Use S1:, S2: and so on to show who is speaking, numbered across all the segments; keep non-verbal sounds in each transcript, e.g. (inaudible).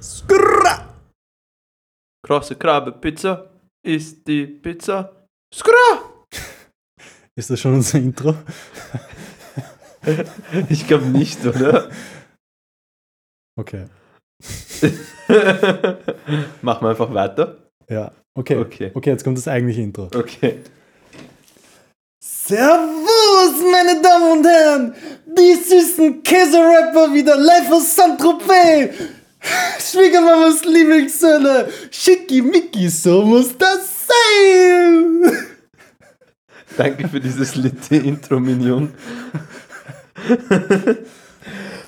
S1: Skrrra. Große Krabbe Pizza ist die Pizza. Skrrra. (laughs)
S2: Ist das schon unser Intro? (laughs)
S1: Ich glaube nicht, oder?
S2: Okay. (laughs)
S1: Machen wir einfach weiter.
S2: Ja, okay.
S1: Okay.
S2: Okay, jetzt kommt das eigentliche Intro.
S1: Okay.
S2: Servus, meine Damen und Herren! Die süßen Käse-Rapper wieder live aus Saint-Tropez! Schwiegermamas Lieblingssöhne! Schickimicki, so muss das sein!
S1: Danke für dieses litte Intro, Minion.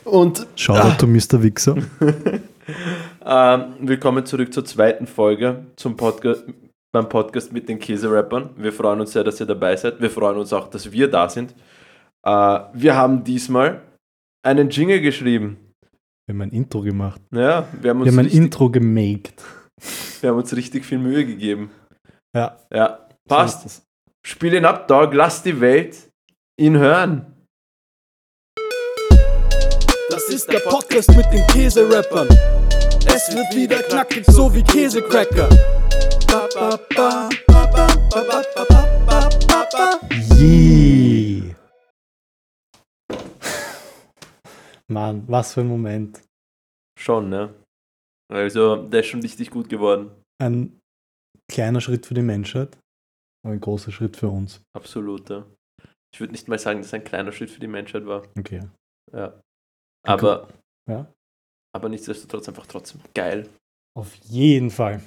S1: Und
S2: Shoutout to Mr. Wichser. (laughs)
S1: ähm, willkommen zurück zur zweiten Folge zum Podcast, beim Podcast mit den Käse-Rappern. Wir freuen uns sehr, dass ihr dabei seid. Wir freuen uns auch, dass wir da sind. Äh, wir haben diesmal einen Jingle geschrieben.
S2: Wir haben ein Intro gemacht.
S1: Ja, wir haben uns,
S2: Wir haben ein
S1: richtig,
S2: Intro gemaked.
S1: wir haben uns richtig viel Mühe gegeben.
S2: Ja,
S1: Ja,
S2: so
S1: passt.
S2: das.
S1: Spiel ihn ab, Dog. Lass die Welt ihn hören.
S3: Das ist der Podcast mit den Käse-Rappern. Es wird wieder knackig, so wie Käsecracker. Ba, ba, ba, ba, ba, ba, ba, ba, ba, ba, ba.
S2: Yeah. Mann, was für ein Moment.
S1: Schon, ne? Also, der ist schon richtig gut geworden.
S2: Ein kleiner Schritt für die Menschheit, aber ein großer Schritt für uns.
S1: Absolut, ja. Ich würde nicht mal sagen, dass es ein kleiner Schritt für die Menschheit war.
S2: Okay.
S1: Ja. Aber,
S2: Ja.
S1: aber nichtsdestotrotz einfach trotzdem geil.
S2: Auf jeden Fall.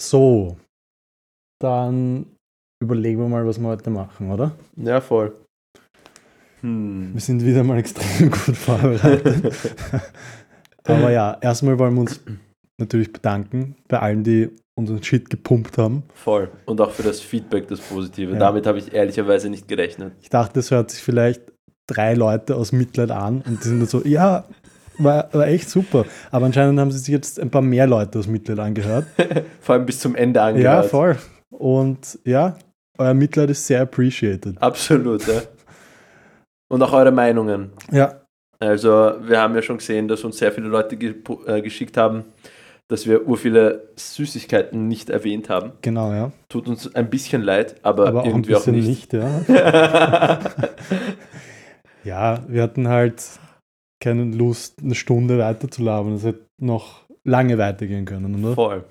S2: So, dann überlegen wir mal, was wir heute machen, oder?
S1: Ja, voll. Hm.
S2: Wir sind wieder mal extrem gut vorbereitet. (laughs) Aber ja, erstmal wollen wir uns natürlich bedanken bei allen, die unseren Shit gepumpt haben.
S1: Voll. Und auch für das Feedback, das Positive.
S2: Ja.
S1: Damit habe ich ehrlicherweise nicht gerechnet.
S2: Ich dachte, es hört sich vielleicht drei Leute aus Mitleid an und die sind dann so, ja, war, war echt super. Aber anscheinend haben sie sich jetzt ein paar mehr Leute aus Mitleid angehört. (laughs)
S1: Vor allem bis zum Ende
S2: Ja,
S1: angehört.
S2: voll. Und ja, euer Mitleid ist sehr appreciated.
S1: Absolut, ja. Und auch eure Meinungen.
S2: Ja,
S1: Also, wir haben ja schon gesehen, dass uns sehr viele Leute ge äh, geschickt haben, dass wir ur viele Süßigkeiten nicht erwähnt haben.
S2: genau, ja.
S1: Tut uns ein bisschen leid, aber,
S2: Aber auch ein
S1: irgendwie auch
S2: bisschen
S1: nicht.
S2: nicht, ja. (laughs) Ja, wir hatten halt keine Lust, eine Stunde weiter zu labern. Es hätte noch lange weitergehen können, oder?
S1: Voll.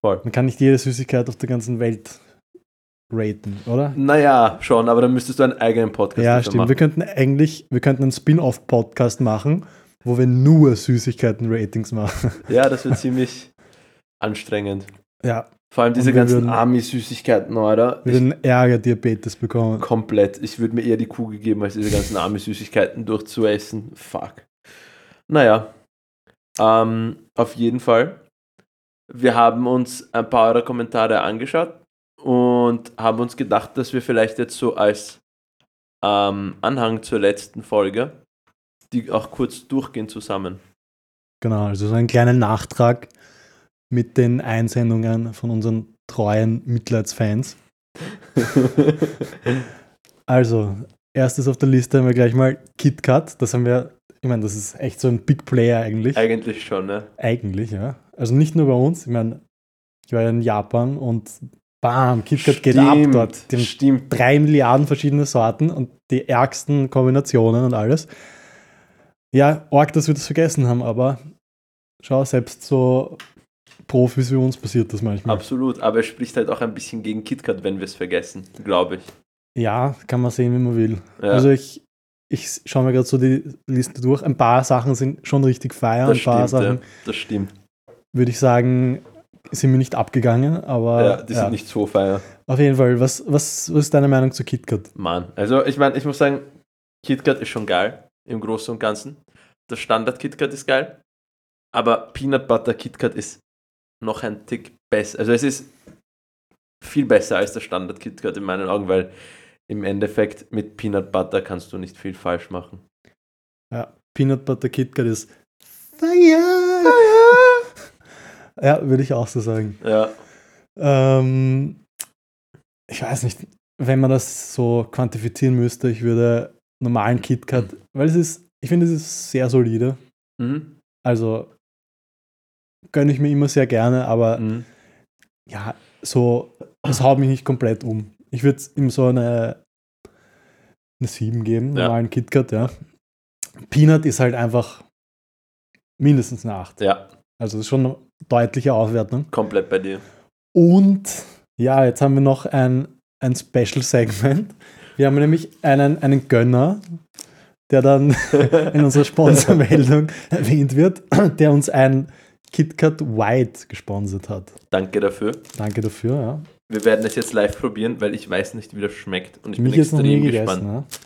S1: Voll.
S2: Man kann nicht jede Süßigkeit auf der ganzen Welt raten, oder?
S1: Naja, schon, aber dann müsstest du einen eigenen Podcast
S2: ja,
S1: dafür
S2: stimmt. Wir
S1: machen.
S2: könnten eigentlich, wir könnten einen Spin-off-Podcast machen, wo wir nur Süßigkeiten-Ratings machen. (laughs)
S1: Ja, das wird ziemlich anstrengend.
S2: Ja,
S1: Vor allem diese ganzen Army-Süßigkeiten, oder?
S2: wir würden Ärger Diabetes bekommen.
S1: komplett. Ich würde mir eher die Kugel geben, als diese ganzen Army-Süßigkeiten durchzuessen. Fuck. Naja. Ähm, auf jeden Fall. Wir haben uns ein paar eurer Kommentare angeschaut und haben uns gedacht, dass wir vielleicht jetzt so als ähm, Anhang zur letzten Folge die auch kurz durchgehen zusammen.
S2: Genau, also so einen kleinen Nachtrag mit den Einsendungen von unseren treuen Mitleidsfans. (laughs) Also, erstes auf der Liste haben wir gleich mal KitKat. Das haben wir, ich meine, das ist echt so ein Big Player eigentlich.
S1: Eigentlich schon, ne?
S2: Eigentlich, ja. Also nicht nur bei uns. Ich meine, ich war ja in Japan und bam, KitKat geht ab dort. Die
S1: Stimmt.
S2: drei Milliarden verschiedene Sorten und die ärgsten Kombinationen und alles. Ja, arg, dass wir das vergessen haben, aber schau, selbst so Profis wie uns passiert das manchmal.
S1: Absolut, aber es spricht halt auch ein bisschen gegen KitKat, wenn wir es vergessen, glaube ich.
S2: Ja, kann man sehen, wie man will.
S1: Ja,
S2: Also ich, ich schaue mir gerade so die Liste durch. Ein paar Sachen sind schon richtig feier,
S1: das
S2: ein paar
S1: stimmt, ja,
S2: Sachen
S1: das stimmt.
S2: würde ich sagen, sind mir nicht abgegangen, aber
S1: Ja, die
S2: ja,
S1: sind nicht so feier.
S2: auf jeden Fall. Was, was, was ist deine Meinung zu KitKat?
S1: Mann, also ich meine, ich muss sagen, KitKat ist schon geil, im Großen und Ganzen. Das Standard KitKat ist geil, aber Peanut Butter KitKat ist noch ein Tick besser. Also es ist viel besser als der Standard KitKat in meinen Augen, weil im Endeffekt mit Peanut Butter kannst du nicht viel falsch machen.
S2: Ja, Peanut Butter KitKat ist Feier! Ja, würde ich auch so sagen.
S1: Ja,
S2: Ähm, ich weiß nicht, wenn man das so quantifizieren müsste, ich würde normalen KitKat, weil es ist, ich finde, es ist sehr solide.
S1: mhm.
S2: Also gönne ich mir immer sehr gerne, aber
S1: Mhm.
S2: ja, so, es haut mich nicht komplett um. Ich würde ihm so eine, eine 7 geben,
S1: Ja.
S2: normalen KitKat, ja. Peanut ist halt einfach mindestens eine 8.
S1: Ja,
S2: Also das ist schon eine deutliche Aufwertung.
S1: komplett bei dir.
S2: Und ja, jetzt haben wir noch ein, ein Special-Segment. Wir haben nämlich einen, einen Gönner, der dann (laughs) in unserer Sponsormeldung erwähnt wird, der uns ein KitKat White gesponsert hat.
S1: Danke dafür.
S2: Danke dafür, ja.
S1: Wir werden es jetzt live probieren, weil ich weiß nicht, wie das schmeckt. Und ich
S2: Mich
S1: bin
S2: jetzt noch nie
S1: extrem
S2: gegessen.
S1: gespannt.
S2: Ja.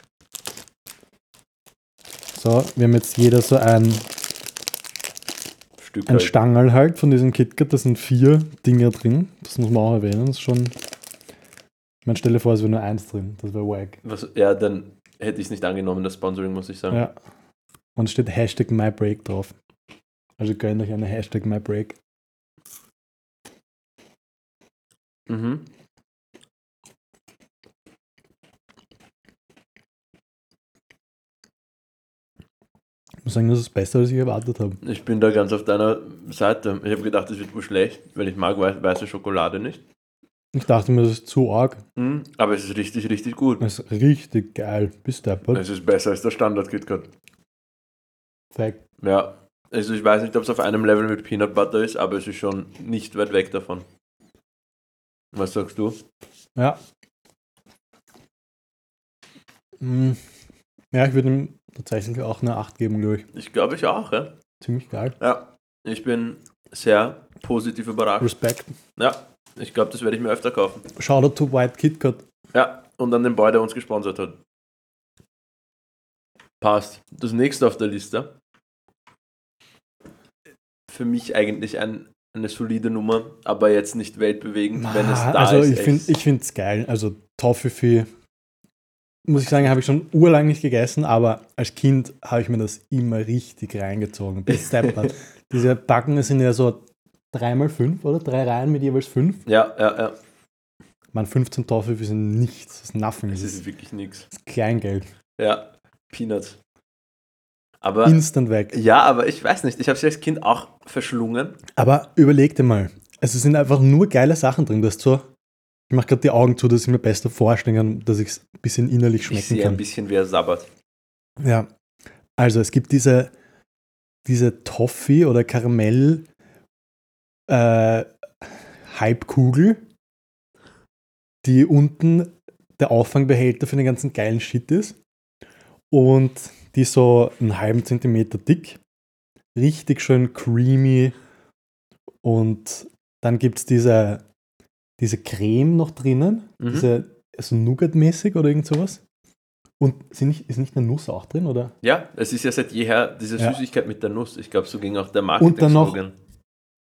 S2: So, wir haben jetzt jeder so ein,
S1: Stück
S2: ein
S1: halt.
S2: Stangerl halt von diesem KitKat. Da sind vier Dinger drin. Das muss man auch erwähnen. Das ist schon. Ich meine, stell dir vor, es wäre nur eins drin. Das wäre wack.
S1: Was, ja, dann hätte ich es nicht angenommen, das Sponsoring, muss ich sagen.
S2: Ja. Und es steht Hashtag MyBreak drauf. Also gönnt euch eine Hashtag MyBreak.
S1: Mhm.
S2: Ich muss sagen, das ist besser, als ich erwartet habe.
S1: Ich bin da ganz auf deiner Seite. Ich habe gedacht, es wird wohl schlecht, weil ich mag wei- weiße Schokolade nicht.
S2: Ich dachte mir, das ist zu arg.
S1: Mhm. Aber es ist richtig, richtig gut.
S2: Das ist richtig geil. Bis deppert.
S1: Es ist besser als der Standard KitKat.
S2: Fact.
S1: Ja. Also ich weiß nicht, ob es auf einem Level mit Peanut Butter ist, aber es ist schon nicht weit weg davon. Was sagst du?
S2: Ja. Mm. Ja, ich würde ihm tatsächlich auch eine 8 geben, glaube ich.
S1: Ich glaube ich auch, ja.
S2: Ziemlich geil.
S1: Ja. Ich bin sehr positiv überrascht.
S2: Respekt.
S1: Ja. Ich glaube, das werde ich mir öfter kaufen.
S2: Shoutout to White KitKat.
S1: Ja. Und an den Boy, der uns gesponsert hat. Passt. Das nächste auf der Liste. Für mich eigentlich ein, eine solide Nummer, aber jetzt nicht weltbewegend, wenn es da
S2: also
S1: ist.
S2: ich finde
S1: echt.
S2: ich finde es geil. Also Toffifee, muss ich sagen, habe ich schon urlang nicht gegessen, aber als Kind habe ich mir das immer richtig reingezogen. Bis. (laughs) Diese Packungen sind ja so 3x5 oder drei Reihen mit jeweils 5.
S1: Ja, ja, ja.
S2: Man, 15 Toffifee sind nichts. Das ist nothing. Das
S1: ist
S2: ist
S1: wirklich nichts.
S2: Kleingeld.
S1: Ja, Peanuts. Aber
S2: Instant weg.
S1: ja, aber ich weiß nicht, ich habe sie als Kind auch verschlungen.
S2: Aber überleg dir mal, also es sind einfach nur geile Sachen drin. Du hast so, ich mache gerade die Augen zu, dass ich mir besser vorstellen kann, dass ich es ein bisschen innerlich
S1: Ich
S2: schmecken
S1: sehe ein
S2: kann.
S1: bisschen wie er sabbert.
S2: Ja, also es gibt diese, diese Toffee oder Karamell äh, Hype-Kugel, die unten der Auffangbehälter für den ganzen geilen Shit ist und die ist so einen halben Zentimeter dick, richtig schön creamy und dann gibt es diese, diese Creme noch drinnen,
S1: Mhm.
S2: diese also Nougat-mäßig oder irgend sowas. Und sind nicht, ist nicht eine Nuss auch drin, oder?
S1: Ja, es ist ja seit jeher diese
S2: Ja.
S1: Süßigkeit mit der Nuss. Ich glaube, so ging auch der
S2: Und dann noch-.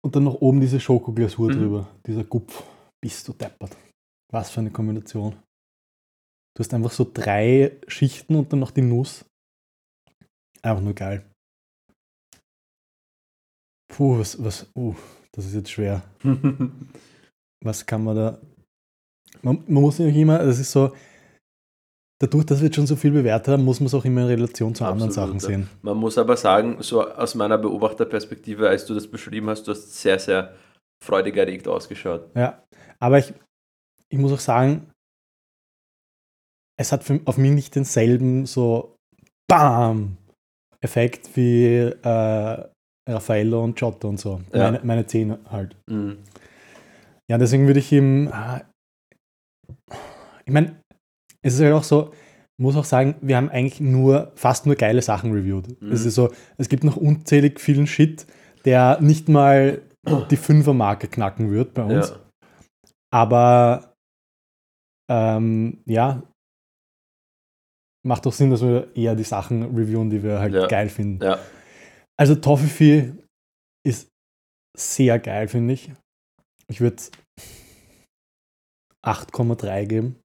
S2: Und dann noch oben diese Schokoglasur
S1: Mhm.
S2: drüber, dieser Gupf. Bist du deppert. Was für eine Kombination. Du hast einfach so drei Schichten und dann noch die Nuss. Einfach nur geil. Puh, was, was, uh, das ist jetzt schwer. (laughs) Was kann man da. Man, man muss nämlich immer, das ist so, dadurch, dass wir jetzt schon so viel bewertet haben, muss man es auch immer in Relation zu anderen
S1: Absolut,
S2: Sachen
S1: ja.
S2: sehen.
S1: Man muss aber sagen, so aus meiner Beobachterperspektive, als du das beschrieben hast, du hast sehr, sehr freudig erregt ausgeschaut.
S2: Ja, aber ich, ich muss auch sagen, es hat für, auf mich nicht denselben so BAM Effekt wie äh, Raffaello und Giotto und so.
S1: Ja.
S2: Meine, meine Zähne halt.
S1: Mhm.
S2: Ja, deswegen würde ich ihm. ah, Ich meine, es ist halt auch so, muss auch sagen, wir haben eigentlich nur, fast nur geile Sachen reviewed.
S1: Mhm.
S2: Es ist so, es gibt noch unzählig vielen Shit, der nicht mal die Fünfermarke knacken wird bei uns.
S1: Ja.
S2: Aber ähm, ja, macht doch Sinn, dass wir eher die Sachen reviewen, die wir halt
S1: Ja.
S2: geil finden.
S1: ja,
S2: Also Toffifee ist sehr geil, finde ich. Ich würde 8,3 geben.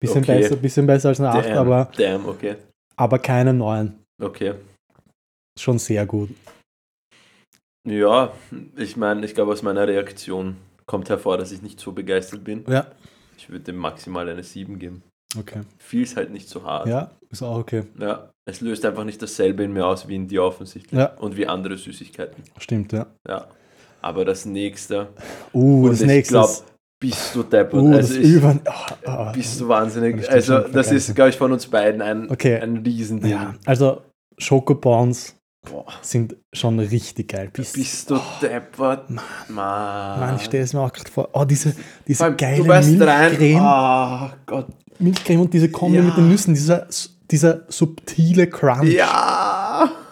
S2: Bisschen,
S1: Okay.
S2: besser, bisschen besser als eine 8,
S1: damn,
S2: aber,
S1: damn, okay,
S2: aber keine 9.
S1: okay.
S2: Schon sehr gut.
S1: Ja, ich meine, ich glaube, aus meiner Reaktion kommt hervor, dass ich nicht so begeistert bin.
S2: Ja.
S1: Ich würde dem maximal eine 7 geben.
S2: Okay.
S1: Viel ist halt nicht so hart.
S2: Ja, ist auch okay.
S1: Ja, es löst einfach nicht dasselbe in mir aus wie in dir offensichtlich.
S2: Ja.
S1: Und wie andere Süßigkeiten.
S2: Stimmt, ja.
S1: Ja. Aber das nächste.
S2: Uh,
S1: Und
S2: das
S1: ich
S2: nächste.
S1: glaub,
S2: ist-
S1: Bist du deppert.
S2: uh,
S1: also ich,
S2: über. ah, ah,
S1: bist du wahnsinnig. Also, das ist, glaube ich, von uns beiden ein,
S2: Okay.
S1: ein Riesending.
S2: ja, also Schokobons
S1: Boah.
S2: sind schon richtig geil. Bist,
S1: Bist du deppert? Mann.
S2: Mann, ich stelle es mir auch gerade vor. Oh, diese, diese
S1: allem,
S2: geile
S1: beißt rein.
S2: Milchcreme.
S1: Oh Gott.
S2: Milchcreme und diese Kombi
S1: Ja.
S2: mit den Nüssen, dieser, dieser subtile Crunch.
S1: Ja.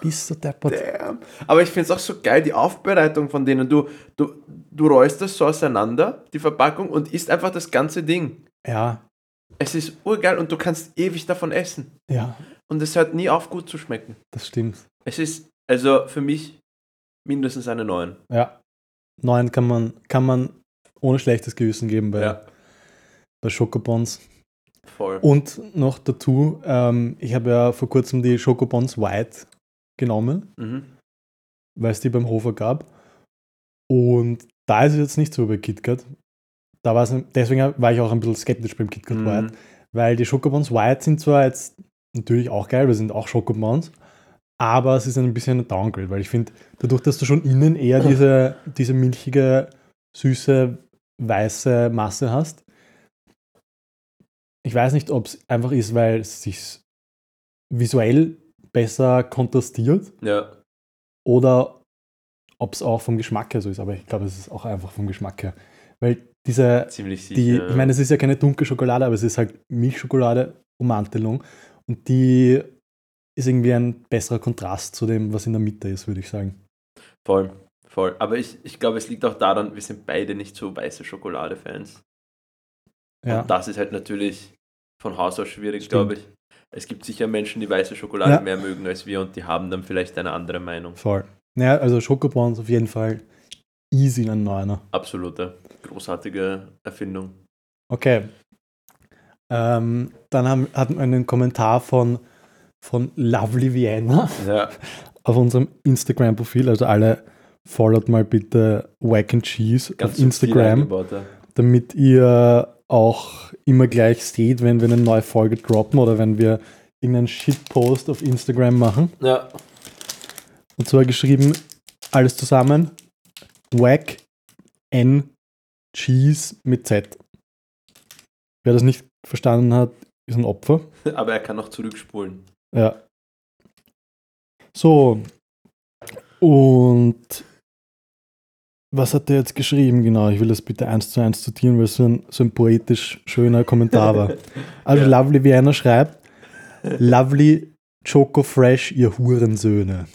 S2: Bist du deppert.
S1: Damn. Aber ich finde es auch so geil, die Aufbereitung von denen. Du, du, du rollst das so auseinander, die Verpackung, und isst einfach das ganze Ding.
S2: Ja,
S1: Es ist urgeil und du kannst ewig davon essen.
S2: ja,
S1: Und es hört nie auf, gut zu schmecken.
S2: das stimmt.
S1: Es ist also für mich mindestens eine 9.
S2: Ja. Neun kann man, kann man ohne schlechtes Gewissen geben bei,
S1: Ja,
S2: bei Schokobons.
S1: voll.
S2: Und noch dazu, ähm, ich habe ja vor kurzem die Schokobons White genommen,
S1: Mhm.
S2: weil es die beim Hofer gab. Und da ist es jetzt nicht so bei KitKat. Da war es, deswegen war ich auch ein bisschen skeptisch beim KitKat
S1: Mhm.
S2: White, weil die Schokobons White sind zwar jetzt natürlich auch geil, wir sind auch Schokobons, aber es ist ein bisschen ein Downgrade, weil ich finde, dadurch, dass du schon innen eher (laughs) diese, diese milchige, süße, weiße Masse hast, ich weiß nicht, ob es einfach ist, weil es sich visuell besser kontrastiert
S1: Ja,
S2: oder ob es auch vom Geschmack her so ist, aber ich glaube, es ist auch einfach vom Geschmack her. Weil diese,
S1: ziemlich sicher.
S2: die,
S1: ja.
S2: ich meine, es ist ja keine dunkle Schokolade, aber es ist halt Milchschokolade, Ummantelung und die ist irgendwie ein besserer Kontrast zu dem, was in der Mitte ist, würde ich sagen.
S1: voll, voll. Aber ich, ich glaube, es liegt auch daran, wir sind beide nicht so weiße Schokolade-Fans.
S2: Ja,
S1: Und das ist halt natürlich von Haus aus schwierig, glaube ich. Es gibt sicher Menschen, die weiße Schokolade
S2: Ja.
S1: mehr mögen als wir und die haben dann vielleicht eine andere Meinung.
S2: voll. Naja, also Schokobons auf jeden Fall easy ein Neuner.
S1: Absolute großartige Erfindung.
S2: Okay. Ähm, dann haben, hatten wir einen Kommentar von, von Lovely Vienna. (laughs)
S1: Ja,
S2: auf unserem Instagram-Profil. Also alle followt mal bitte Wack and Cheese
S1: ganz
S2: auf Instagram,
S1: eingebaut, ja.
S2: damit ihr auch immer gleich seht, wenn wir eine neue Folge droppen oder wenn wir irgendeinen Shitpost auf Instagram machen.
S1: Ja,
S2: Und zwar geschrieben alles zusammen Wack N Cheese mit Z. Wer das nicht verstanden hat, ist ein Opfer. (laughs)
S1: aber er kann noch zurückspulen.
S2: Ja. So. Und was hat er jetzt geschrieben? Genau, ich will das bitte eins zu eins zitieren, weil es so ein, so ein poetisch schöner Kommentar war. (laughs) Also
S1: Ja.
S2: Lovely Vienna schreibt, Lovely Choco Fresh, ihr Hurensöhne.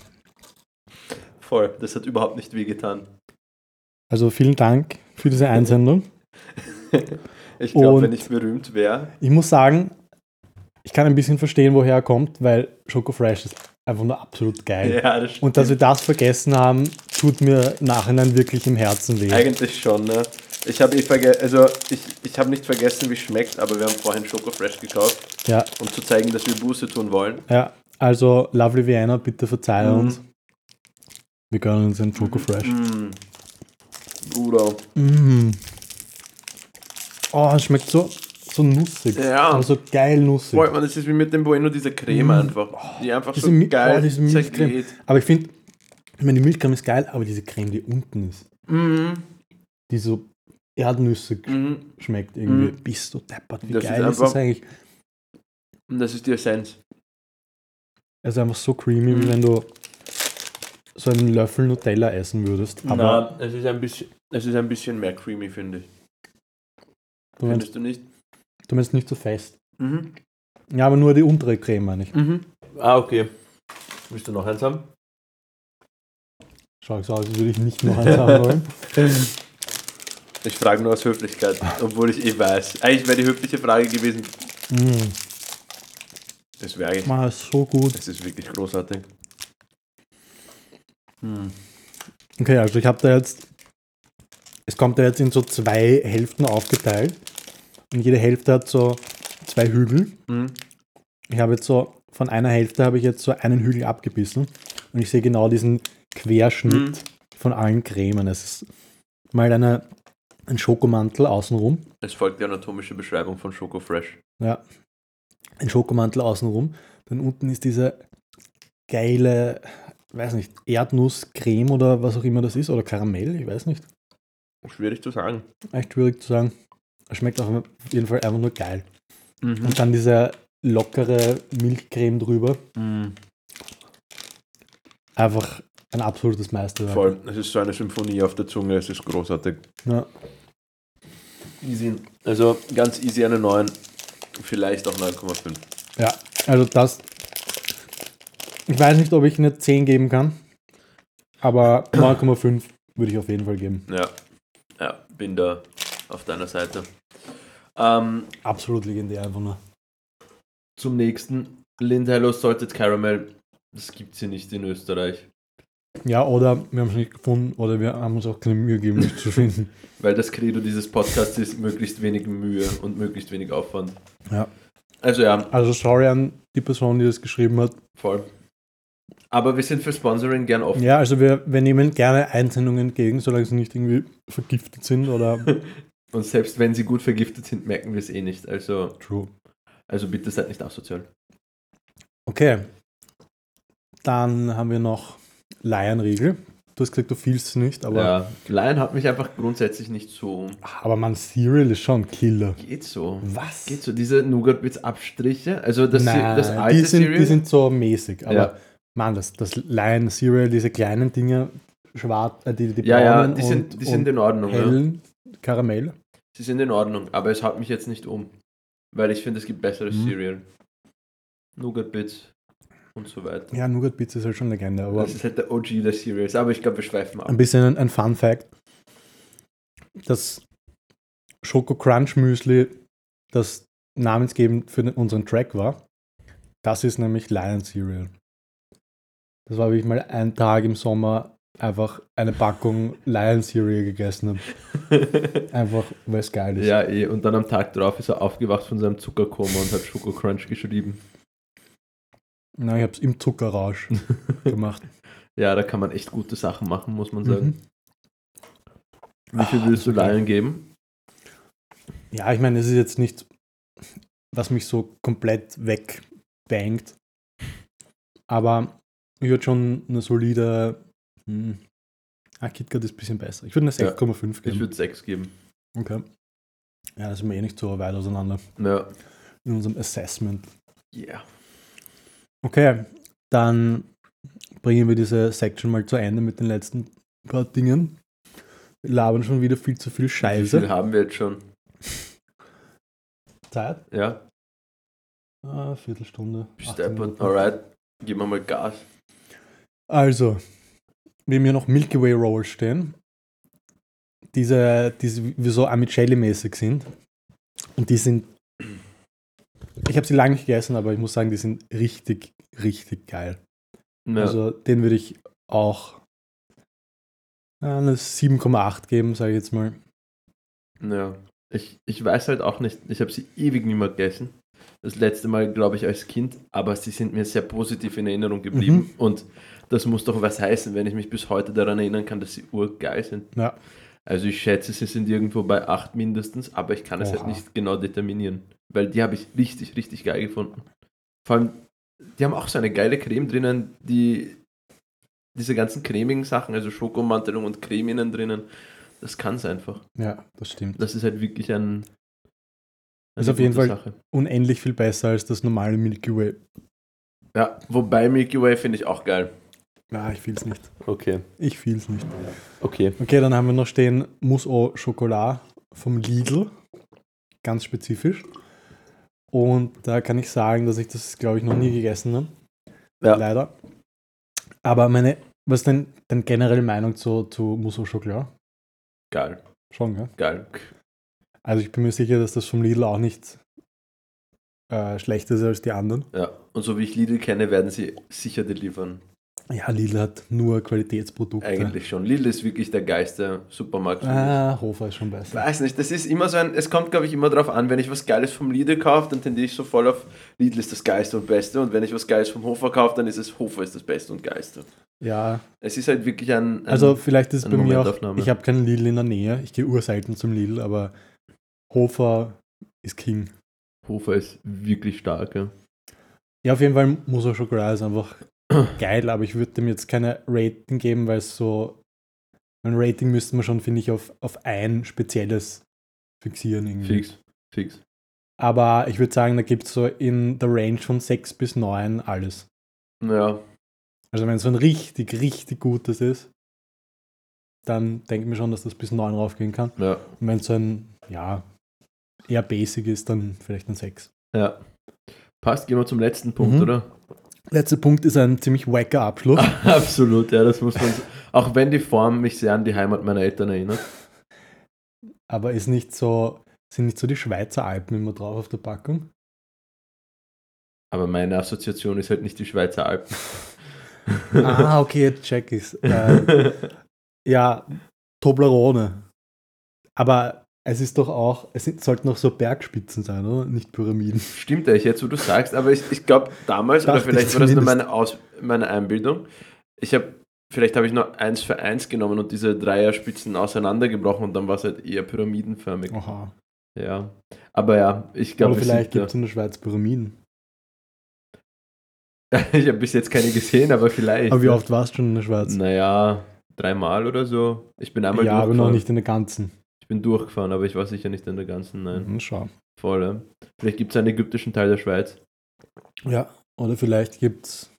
S1: Voll, das hat überhaupt nicht wehgetan.
S2: Also vielen Dank für diese Einsendung. (laughs)
S1: Ich glaube, wenn ich berühmt wäre,
S2: Ich muss sagen, ich kann ein bisschen verstehen, woher er kommt, weil Choco Fresh ist einfach nur absolut geil.
S1: ja, das
S2: Und dass wir das vergessen haben, tut mir im Nachhinein wirklich im Herzen weh.
S1: Eigentlich schon, ne? Ich habe eh verge also ich, ich habe nicht vergessen, wie es schmeckt, aber wir haben vorhin Schoko Fresh gekauft,
S2: Ja,
S1: um zu zeigen, dass wir Buße tun wollen.
S2: ja. Also, Lovely Vienna, bitte verzeih
S1: Mhm.
S2: uns. Wir gönnen uns einen Choco Fresh.
S1: Mm. Bruder.
S2: Mm. Oh, es schmeckt so, so nussig.
S1: Ja.
S2: Also geil nussig.
S1: Voll, man, das ist wie mit dem Bueno, diese Creme einfach. Die einfach
S2: Diese
S1: so
S2: Mi-
S1: geil
S2: oh,
S1: zergeht.
S2: Aber ich finde, ich meine, die Milchcreme ist geil, aber diese Creme, die unten ist,
S1: Mhm.
S2: die so erdnüssig
S1: Mhm.
S2: schmeckt irgendwie.
S1: Mhm.
S2: Bist du deppert, wie
S1: Das ist
S2: geil ist, das
S1: einfach-
S2: eigentlich?
S1: Und das ist die Essenz.
S2: Also einfach so creamy, wie
S1: Mhm.
S2: wenn du so einen Löffel Nutella essen würdest. Aber
S1: Na, es ist ein bisschen, es ist ein bisschen mehr creamy, finde ich.
S2: du,
S1: Findest du nicht?
S2: Du meinst nicht so fest.
S1: Mhm.
S2: Ja, aber nur die untere Creme, meine ich.
S1: Mhm. Ah, okay. Willst du noch eins haben?
S2: Schau so aus, als würde ich nicht noch eins haben wollen. (laughs)
S1: Ich frage nur aus Höflichkeit, obwohl ich eh weiß. Eigentlich wäre die höfliche Frage gewesen.
S2: Mm,
S1: Das wäre eigentlich.
S2: man, ist so gut.
S1: Das ist wirklich großartig. Hm.
S2: Okay, also ich habe da jetzt, es kommt da jetzt in so zwei Hälften aufgeteilt. Und jede Hälfte hat so zwei Hügel.
S1: Hm.
S2: Ich habe jetzt so, von einer Hälfte habe ich jetzt so einen Hügel abgebissen. Und ich sehe genau diesen Querschnitt
S1: Mhm.
S2: von allen Cremen. Es ist mal eine, ein Schokomantel außenrum.
S1: Es folgt die anatomische Beschreibung von Schoko Fresh.
S2: Ja. ein Schokomantel außenrum. Dann unten ist diese geile, weiß nicht, Erdnusscreme oder was auch immer das ist, oder Karamell, ich weiß nicht.
S1: Schwierig zu sagen.
S2: Echt schwierig zu sagen. Es schmeckt auf jeden Fall einfach nur geil.
S1: Mhm.
S2: Und dann diese lockere Milchcreme drüber.
S1: Mhm.
S2: Einfach ein absolutes Meisterwerk.
S1: Voll. Es ist so eine Symphonie auf der Zunge, es ist großartig.
S2: Ja.
S1: Easy. Also ganz easy eine 9. Vielleicht auch 9,5.
S2: ja, also das. Ich weiß nicht, ob ich eine 10 geben kann, aber 9,5 würde ich auf jeden Fall geben.
S1: Ja. Ja, bin da auf deiner Seite. Ähm,
S2: Absolut legendär einfach nur.
S1: zum nächsten. Lind Hello Salted Caramel. Das gibt es hier nicht in Österreich.
S2: Ja, oder wir haben es nicht gefunden oder wir haben uns auch keine Mühe gegeben, es zu finden. (laughs)
S1: Weil das Credo dieses Podcasts ist möglichst wenig Mühe und möglichst wenig Aufwand.
S2: Ja.
S1: Also ja,
S2: Also sorry an die Person, die das geschrieben hat.
S1: voll. Aber wir sind für Sponsoring gern offen.
S2: Ja, also wir, wir nehmen gerne Einsendungen entgegen, solange sie nicht irgendwie vergiftet sind oder (laughs)
S1: Und selbst wenn sie gut vergiftet sind, merken wir es eh nicht. Also,
S2: true.
S1: also bitte seid nicht asozial.
S2: Okay. Dann haben wir noch Laienriegel. Du hast gesagt, du fühlst es nicht, aber,
S1: ja, Lion hat mich einfach grundsätzlich nicht so.
S2: aber man, Cereal ist schon Killer.
S1: Geht so.
S2: Was?
S1: Geht so. Diese Nougat Bits Abstriche. Also das,
S2: Nein,
S1: das alte
S2: die, sind,
S1: Cereal.
S2: die sind so mäßig. Aber
S1: Ja.
S2: man, das, das Lion Cereal, diese kleinen Dinge, schwarz, äh, die, die
S1: ja, ja,
S2: braunen
S1: die
S2: und,
S1: sind, die sind in Ordnung. Ja.
S2: Karamell.
S1: Sie sind in Ordnung, aber es haut mich jetzt nicht um. Weil ich finde, es gibt besseres
S2: Mhm.
S1: Cereal. Nougat Bits und so weiter.
S2: Ja, Nougat Bits ist halt schon Legende, aber
S1: das ist halt der OG der Cereals, aber ich glaube, wir schweifen ab.
S2: ein bisschen ein, ein Fun Fact. Das Schoko Crunch Müsli, das namensgebend für den, unseren Track war, das ist nämlich Lion Cereal. Das war, wie ich mal einen Tag im Sommer einfach eine Packung Lion Cereal gegessen habe. (laughs) Einfach, weil es geil ist.
S1: ja, eh. Und dann am Tag drauf ist er aufgewacht von seinem Zuckerkoma und hat Schoko Crunch geschrieben.
S2: Na, ich habe es im Zuckerrausch (laughs) gemacht.
S1: Ja, da kann man echt gute Sachen machen, muss man sagen.
S2: Mhm.
S1: Wie viel
S2: Ah,
S1: willst du. Lion geben?
S2: Ja, ich meine, es ist jetzt nicht, was mich so komplett wegbangt. Aber ich würde schon eine solide. Hm, ah, KitKat ist ein bisschen besser. Ich würde eine
S1: Ja.
S2: 6,5
S1: Ich
S2: geben.
S1: würde 6 geben.
S2: Okay. Ja, da sind wir eh nicht so weit auseinander
S1: Ja.
S2: in unserem Assessment.
S1: Yeah.
S2: Okay, dann bringen wir diese Section mal zu Ende mit den letzten paar Dingen. Wir labern schon wieder viel zu viel
S1: Wie
S2: Scheiße.
S1: viel haben wir jetzt schon?
S2: Zeit?
S1: Ja,
S2: Ah, Viertelstunde. 18
S1: Steppert. Alright, geben wir mal Gas.
S2: Also, wir haben hier noch Milky Way Rolls stehen. Diese, diese wie so Amicelli-mäßig sind. Und die sind. Ich habe sie lange nicht gegessen, aber ich muss sagen, die sind richtig, richtig geil.
S1: Ja.
S2: Also, den würde ich auch äh, eine 7,8 geben, sage ich jetzt mal.
S1: Ja. Ich, ich weiß halt auch nicht, ich habe sie ewig nicht mehr gegessen. Das letzte Mal, glaube ich, als Kind, aber sie sind mir sehr positiv in Erinnerung geblieben.
S2: Mhm.
S1: Und das muss doch was heißen, wenn ich mich bis heute daran erinnern kann, dass sie urgeil sind.
S2: Ja.
S1: Also ich schätze, sie sind irgendwo bei 8 mindestens, aber ich kann es halt nicht genau determinieren. Weil die habe ich richtig, richtig geil gefunden. Vor allem, die haben auch so eine geile Creme drinnen, die diese ganzen cremigen Sachen, also Schokomantelung und Creme innen drinnen, das kann es einfach.
S2: Ja, das stimmt.
S1: Das ist halt wirklich ein.
S2: Ist auf jeden Fall- Unendlich viel besser als das normale Milky Way.
S1: Ja, wobei Milky Way finde ich auch geil.
S2: Ja, ich fühl's nicht.
S1: Okay.
S2: Ich fühl's nicht.
S1: Okay.
S2: Okay, dann haben wir noch stehen Mousse au Chocolat vom Lidl. Ganz spezifisch. Und da kann ich sagen, dass ich das, glaube ich, noch nie gegessen habe.
S1: Ja.
S2: Leider. Aber meine, was ist denn deine generelle Meinung zu, zu Mousse au Chocolat?
S1: Geil.
S2: Schon, gell?
S1: Geil.
S2: Also ich bin mir sicher, dass das vom Lidl auch nicht äh, schlechter ist als die anderen.
S1: Ja. Und so wie ich Lidl kenne, werden sie sicher delivern.
S2: Ja, Lidl hat nur Qualitätsprodukte.
S1: Eigentlich schon. Lidl ist wirklich der geilste Supermarkt. für mich.
S2: Ah, Hofer ist schon
S1: Ich
S2: besser.
S1: weiß nicht, das ist immer so ein, es kommt glaube ich immer darauf an, wenn ich was Geiles vom Lidl kaufe, dann tendiere ich so voll auf Lidl ist das Geilste und Beste und wenn ich was Geiles vom Hofer kaufe, dann ist es Hofer ist das Beste und Geilste.
S2: Ja,
S1: Es ist halt wirklich ein, ein
S2: Also vielleicht ist es bei mir auch, ich habe keinen Lidl in der Nähe, ich gehe urselten zum Lidl, aber Hofer ist King.
S1: Hofer ist wirklich stark. Ja.
S2: Ja, auf jeden Fall muss er schon klar, ist einfach (clears throat) geil, aber ich würde dem jetzt keine Rating geben, weil es so. Ein Rating müsste man schon, finde ich, auf, auf ein spezielles fixieren. Irgendwie.
S1: Fix, fix.
S2: Aber ich würde sagen, da gibt es so in der Range von 6 bis 9 alles.
S1: Ja,
S2: Also wenn es so ein richtig, richtig gutes ist, dann denke ich mir schon, dass das bis 9 raufgehen kann.
S1: ja,
S2: Und wenn es so ein, ja, eher basic ist, dann vielleicht ein 6.
S1: ja. Passt, gehen wir zum letzten Punkt,
S2: Mhm.
S1: oder?
S2: Letzter Punkt ist ein ziemlich wacker Abschluss. (laughs)
S1: Absolut, ja, das muss man. Auch wenn die Form mich sehr an die Heimat meiner Eltern erinnert.
S2: Aber ist nicht so, sind nicht so die Schweizer Alpen immer drauf auf der Packung?
S1: Aber meine Assoziation ist halt nicht die Schweizer Alpen. (laughs)
S2: ah, okay, jetzt check ich's. Äh, (laughs) ja, Toblerone. Aber es ist doch auch, es sind, sollten auch so Bergspitzen sein, oder? Nicht Pyramiden.
S1: Stimmt eigentlich jetzt, wo du sagst, aber ich, ich glaube damals, oder
S2: Dachte ich
S1: vielleicht war das nur meine, Aus, meine Einbildung, ich habe, vielleicht habe ich nur eins für eins genommen und diese Dreierspitzen auseinandergebrochen und dann war es halt eher pyramidenförmig.
S2: Aha.
S1: Ja. Aber ja, ich glaube,
S2: Oder vielleicht gibt es in der Schweiz Pyramiden. (laughs)
S1: ich habe bis jetzt keine gesehen, aber vielleicht.
S2: Aber wie oft warst du schon in der Schweiz?
S1: Naja, dreimal oder so. Ich bin einmal
S2: ja, aber noch nicht in der ganzen.
S1: Ich bin durchgefahren, aber ich war sicher nicht in der ganzen, nein.
S2: Mhm, schau.
S1: Voll. Ja. Vielleicht gibt es einen ägyptischen Teil der Schweiz.
S2: Ja, oder vielleicht gibt es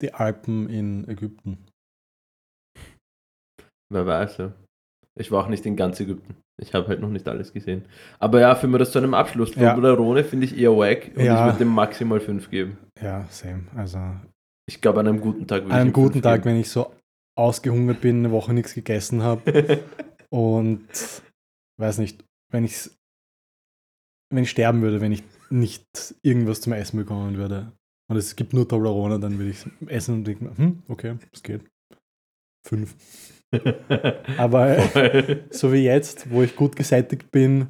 S2: die Alpen in Ägypten.
S1: Wer weiß, ja. Ich war auch nicht in ganz Ägypten. Ich habe halt noch nicht alles gesehen. Aber ja, für mir das zu einem Abschluss.
S2: Ja.
S1: Toblerone finde ich eher wack und
S2: Ja.
S1: ich würde dem maximal 5 geben.
S2: Ja, same. Also
S1: Ich glaube, an einem guten Tag würde
S2: an einem guten Tag, wenn ich so ausgehungert bin, eine Woche nichts gegessen habe
S1: geben. (laughs)
S2: und weiß nicht, wenn ich wenn ich sterben würde, wenn ich nicht irgendwas zum Essen bekommen würde und es gibt nur Toblerone, dann würde ich essen und denken, hm, okay, es geht. Fünf. (laughs) Aber (laughs) so wie jetzt, wo ich gut gesättigt bin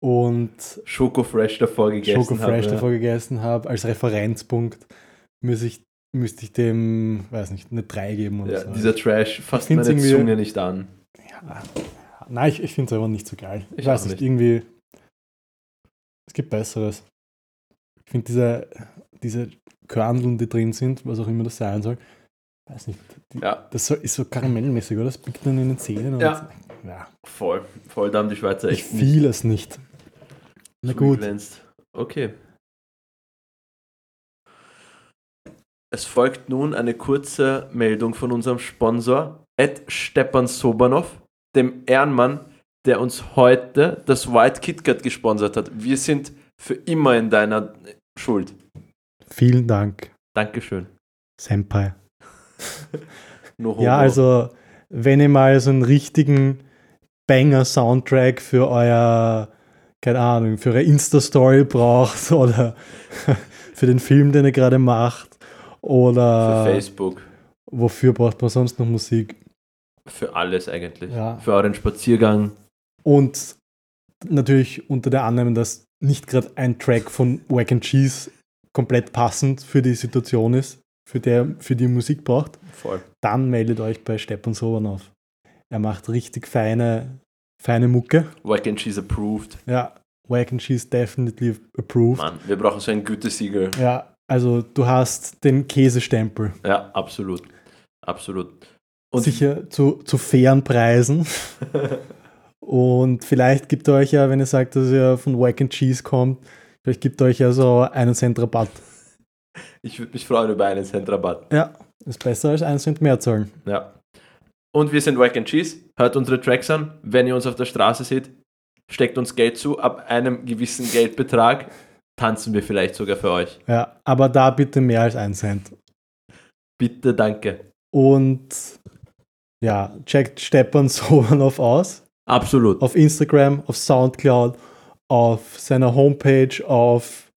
S2: und
S1: Schoko Fresh davor gegessen
S2: Schoko Fresh
S1: habe,
S2: davor gegessen habe, als Referenzpunkt, müsste ich, müsste ich dem, weiß nicht, eine 3 geben oder
S1: Ja,
S2: so.
S1: dieser Trash fasst meine Zunge nicht an.
S2: Ja, nein, ich, ich finde es aber nicht so geil. Ich,
S1: Ich
S2: weiß nicht, irgendwie. Es gibt Besseres. Ich finde diese, diese Körneln, die drin sind, was auch immer das sein soll, weiß nicht, die,
S1: Ja,
S2: das ist so karamellmäßig, oder? Das biegt dann in den Zähnen. und-
S1: Ja.
S2: ja.
S1: voll. Voll, da haben die Schweizer
S2: Ich
S1: echt
S2: fühle es nicht. Na gut,
S1: zugeglänzt. Okay. Es folgt nun eine kurze Meldung von unserem Sponsor, Ed Stepan Sobanov, dem Ehrenmann, der uns heute das White KitKat gesponsert hat. Wir sind für immer in deiner Schuld.
S2: vielen Dank,
S1: Dankeschön.
S2: Senpai. (laughs)
S1: No.
S2: Ja, also, wenn ihr mal so einen richtigen Banger-Soundtrack für euer, keine Ahnung, für eure Insta-Story braucht (laughs) oder (laughs) für den Film, den ihr gerade macht oder
S1: Für Facebook.
S2: wofür braucht man sonst noch Musik?
S1: Für alles eigentlich.
S2: Ja.
S1: Für euren Spaziergang.
S2: Und natürlich unter der Annahme, dass nicht gerade ein Track von Wack and Cheese komplett passend für die Situation ist, für, der, für die Musik braucht,
S1: Voll.
S2: dann meldet euch bei Stepan Sobanov. Er macht richtig feine, feine Mucke.
S1: Wack and Cheese approved.
S2: Ja, Wack and Cheese definitely approved.
S1: Mann, wir brauchen so ein Gütesiegel.
S2: Ja, also du hast den Käsestempel.
S1: Ja, absolut. Absolut. Und
S2: Sicher zu, zu fairen Preisen. (laughs) Und vielleicht gibt er euch ja, wenn ihr sagt, dass ihr von Wack and Cheese kommt, vielleicht gibt er euch ja so einen Cent Rabatt.
S1: ich würde mich freuen über einen Cent Rabatt.
S2: Ja, ist besser als einen Cent mehr zahlen.
S1: Ja. Und wir sind Wack and Cheese. Hört unsere Tracks an. Wenn ihr uns auf der Straße seht, steckt uns Geld zu. Ab einem gewissen Geldbetrag tanzen wir vielleicht sogar für euch.
S2: Ja, aber da bitte mehr als einen Cent.
S1: Bitte, danke.
S2: Und ja, checkt Stepan (laughs) Sobanov aus.
S1: Absolut.
S2: auf Instagram, auf Soundcloud, auf seiner Homepage, auf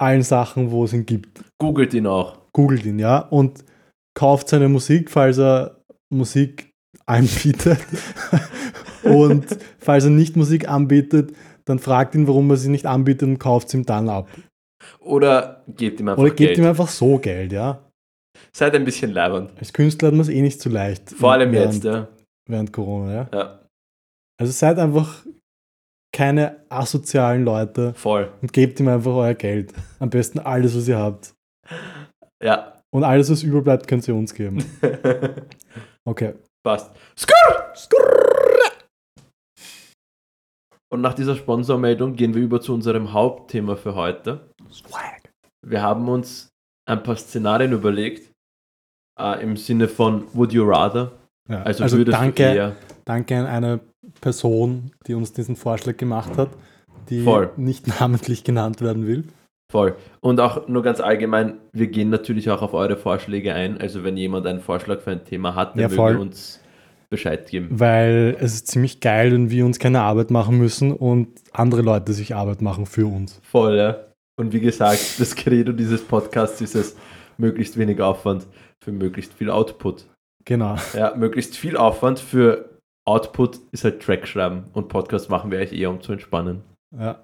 S2: allen Sachen, wo es ihn gibt.
S1: Googelt ihn auch.
S2: Googelt ihn, ja, und kauft seine Musik, falls er Musik anbietet. (laughs) und falls er nicht Musik anbietet, dann fragt ihn, warum er sie nicht anbietet und kauft sie ihm dann ab.
S1: Oder gebt ihm einfach
S2: Oder gebt
S1: Geld.
S2: ihm einfach so Geld, ja.
S1: Seid ein bisschen leibend.
S2: Als Künstler hat man es eh nicht so leicht.
S1: Vor allem
S2: während,
S1: jetzt, ja.
S2: Während Corona, ja.
S1: ja.
S2: Also seid einfach keine asozialen Leute
S1: Voll.
S2: und gebt ihm einfach euer Geld. Am besten alles, was ihr habt.
S1: Ja.
S2: Und alles, was überbleibt, könnt ihr uns geben. (laughs) Okay.
S1: Passt. Skrrr! Und nach dieser Sponsormeldung gehen wir über zu unserem Hauptthema für heute. Wir haben uns ein paar Szenarien überlegt, äh, im Sinne von Would you rather?
S2: Ja.
S1: Also,
S2: Also, danke, danke an eine Person, die uns diesen Vorschlag gemacht hat, die
S1: Voll.
S2: nicht (laughs) namentlich genannt werden will.
S1: Voll. Und auch nur ganz allgemein, wir gehen natürlich auch auf eure Vorschläge ein. Also wenn jemand einen Vorschlag für ein Thema hat, dann
S2: Ja,
S1: möge uns Bescheid geben.
S2: Weil es ist ziemlich geil, wenn wir uns keine Arbeit machen müssen und andere Leute sich Arbeit machen für uns.
S1: Voll, ja. Und wie gesagt, (laughs) das Credo dieses Podcasts ist es, möglichst wenig Aufwand für möglichst viel Output.
S2: Genau.
S1: Ja, möglichst viel Aufwand für Output ist halt Track schreiben und Podcast machen wir eigentlich eher, um zu entspannen.
S2: Ja.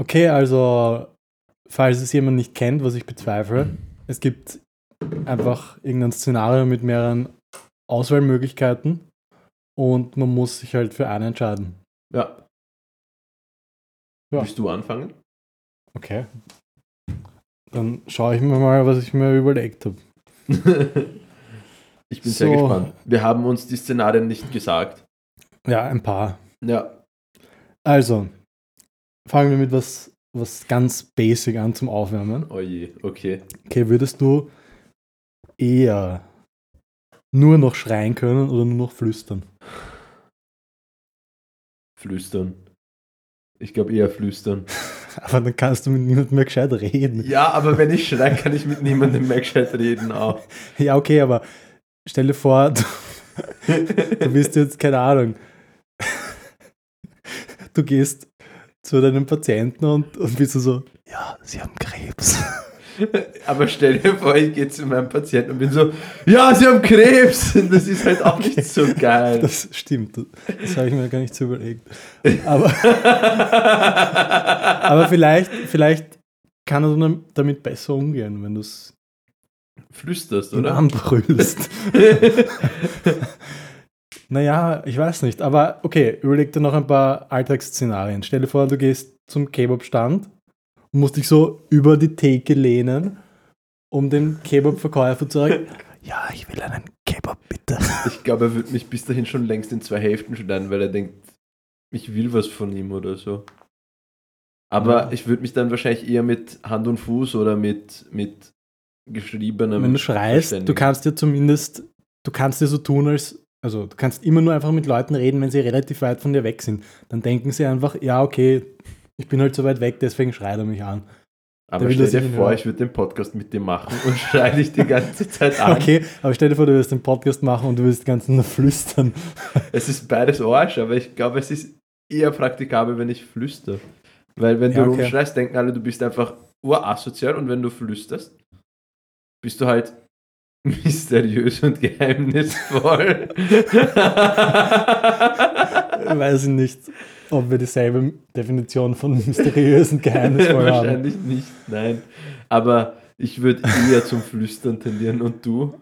S2: Okay, also, falls es jemand nicht kennt, was ich bezweifle, es gibt einfach irgendein Szenario mit mehreren Auswahlmöglichkeiten und man muss sich halt für eine entscheiden.
S1: Ja.
S2: Ja.
S1: Willst du anfangen?
S2: Okay. Dann schaue ich mir mal, was ich mir überlegt habe. (laughs)
S1: ich bin sehr
S2: So.
S1: gespannt. Wir haben uns die Szenarien nicht gesagt.
S2: Ja, ein paar.
S1: Ja.
S2: Also, fangen wir mit was, was ganz basic an zum Aufwärmen.
S1: Oh je, okay.
S2: Okay, würdest du eher nur noch schreien können oder nur noch flüstern?
S1: Flüstern. Ich glaube eher flüstern. (laughs)
S2: Aber dann kannst du mit niemandem mehr gescheit reden.
S1: Ja, aber wenn ich schreie, kann ich mit niemandem mehr gescheit reden auch. (laughs)
S2: Ja, okay, aber stell dir vor, du, du bist jetzt, keine Ahnung, du gehst zu deinem Patienten und, und bist du so, ja, sie haben Krebs.
S1: Aber stell dir vor, ich gehe zu meinem Patienten und bin so, ja, sie haben Krebs. (laughs) Das ist halt auch nicht so geil.
S2: Das stimmt, das habe ich mir gar nicht so überlegt. Aber, (laughs) aber vielleicht, vielleicht kann er damit besser umgehen, wenn du es
S1: Flüsterst, oder?
S2: anbrüllst. (laughs) Naja, ich weiß nicht. Aber okay, überleg dir noch ein paar Alltagsszenarien. Stell dir vor, du gehst zum Kebab-Stand musst dich so über die Theke lehnen, um dem Kebab-Verkäufer zu sagen, (laughs) ja, ich will einen Kebab, bitte.
S1: Ich glaube, er wird mich bis dahin schon längst in zwei Hälften schneiden, weil er denkt, ich will was von ihm oder so. Aber
S2: Ja.
S1: ich würde mich dann wahrscheinlich eher mit Hand und Fuß oder mit, mit geschriebenem.
S2: Wenn du schreist, du kannst dir zumindest, du kannst dir so tun, als, also du kannst immer nur einfach mit Leuten reden, wenn sie relativ weit von dir weg sind. Dann denken sie einfach, ja, okay, ich bin halt so weit weg, deswegen schreit er mich an.
S1: Aber stell dir
S2: nicht
S1: vor,
S2: hören.
S1: ich würde den Podcast mit dir machen und schreie dich die ganze Zeit an.
S2: Okay, aber stell dir vor, du wirst den Podcast machen und du wirst ganz nur flüstern. (laughs)
S1: Es ist beides Arsch, aber ich glaube, es ist eher praktikabel, wenn ich flüster. Weil wenn
S2: Ja,
S1: du
S2: okay.
S1: rumschreist, denken alle, du bist einfach urasozial und wenn du flüsterst, bist du halt (laughs) mysteriös und geheimnisvoll. (laughs)
S2: Weiß ich nicht, ob wir dieselbe Definition von mysteriösen Geheimnisvoll (laughs) haben.
S1: Wahrscheinlich nicht, nein. Aber ich würde eher zum Flüstern tendieren und du?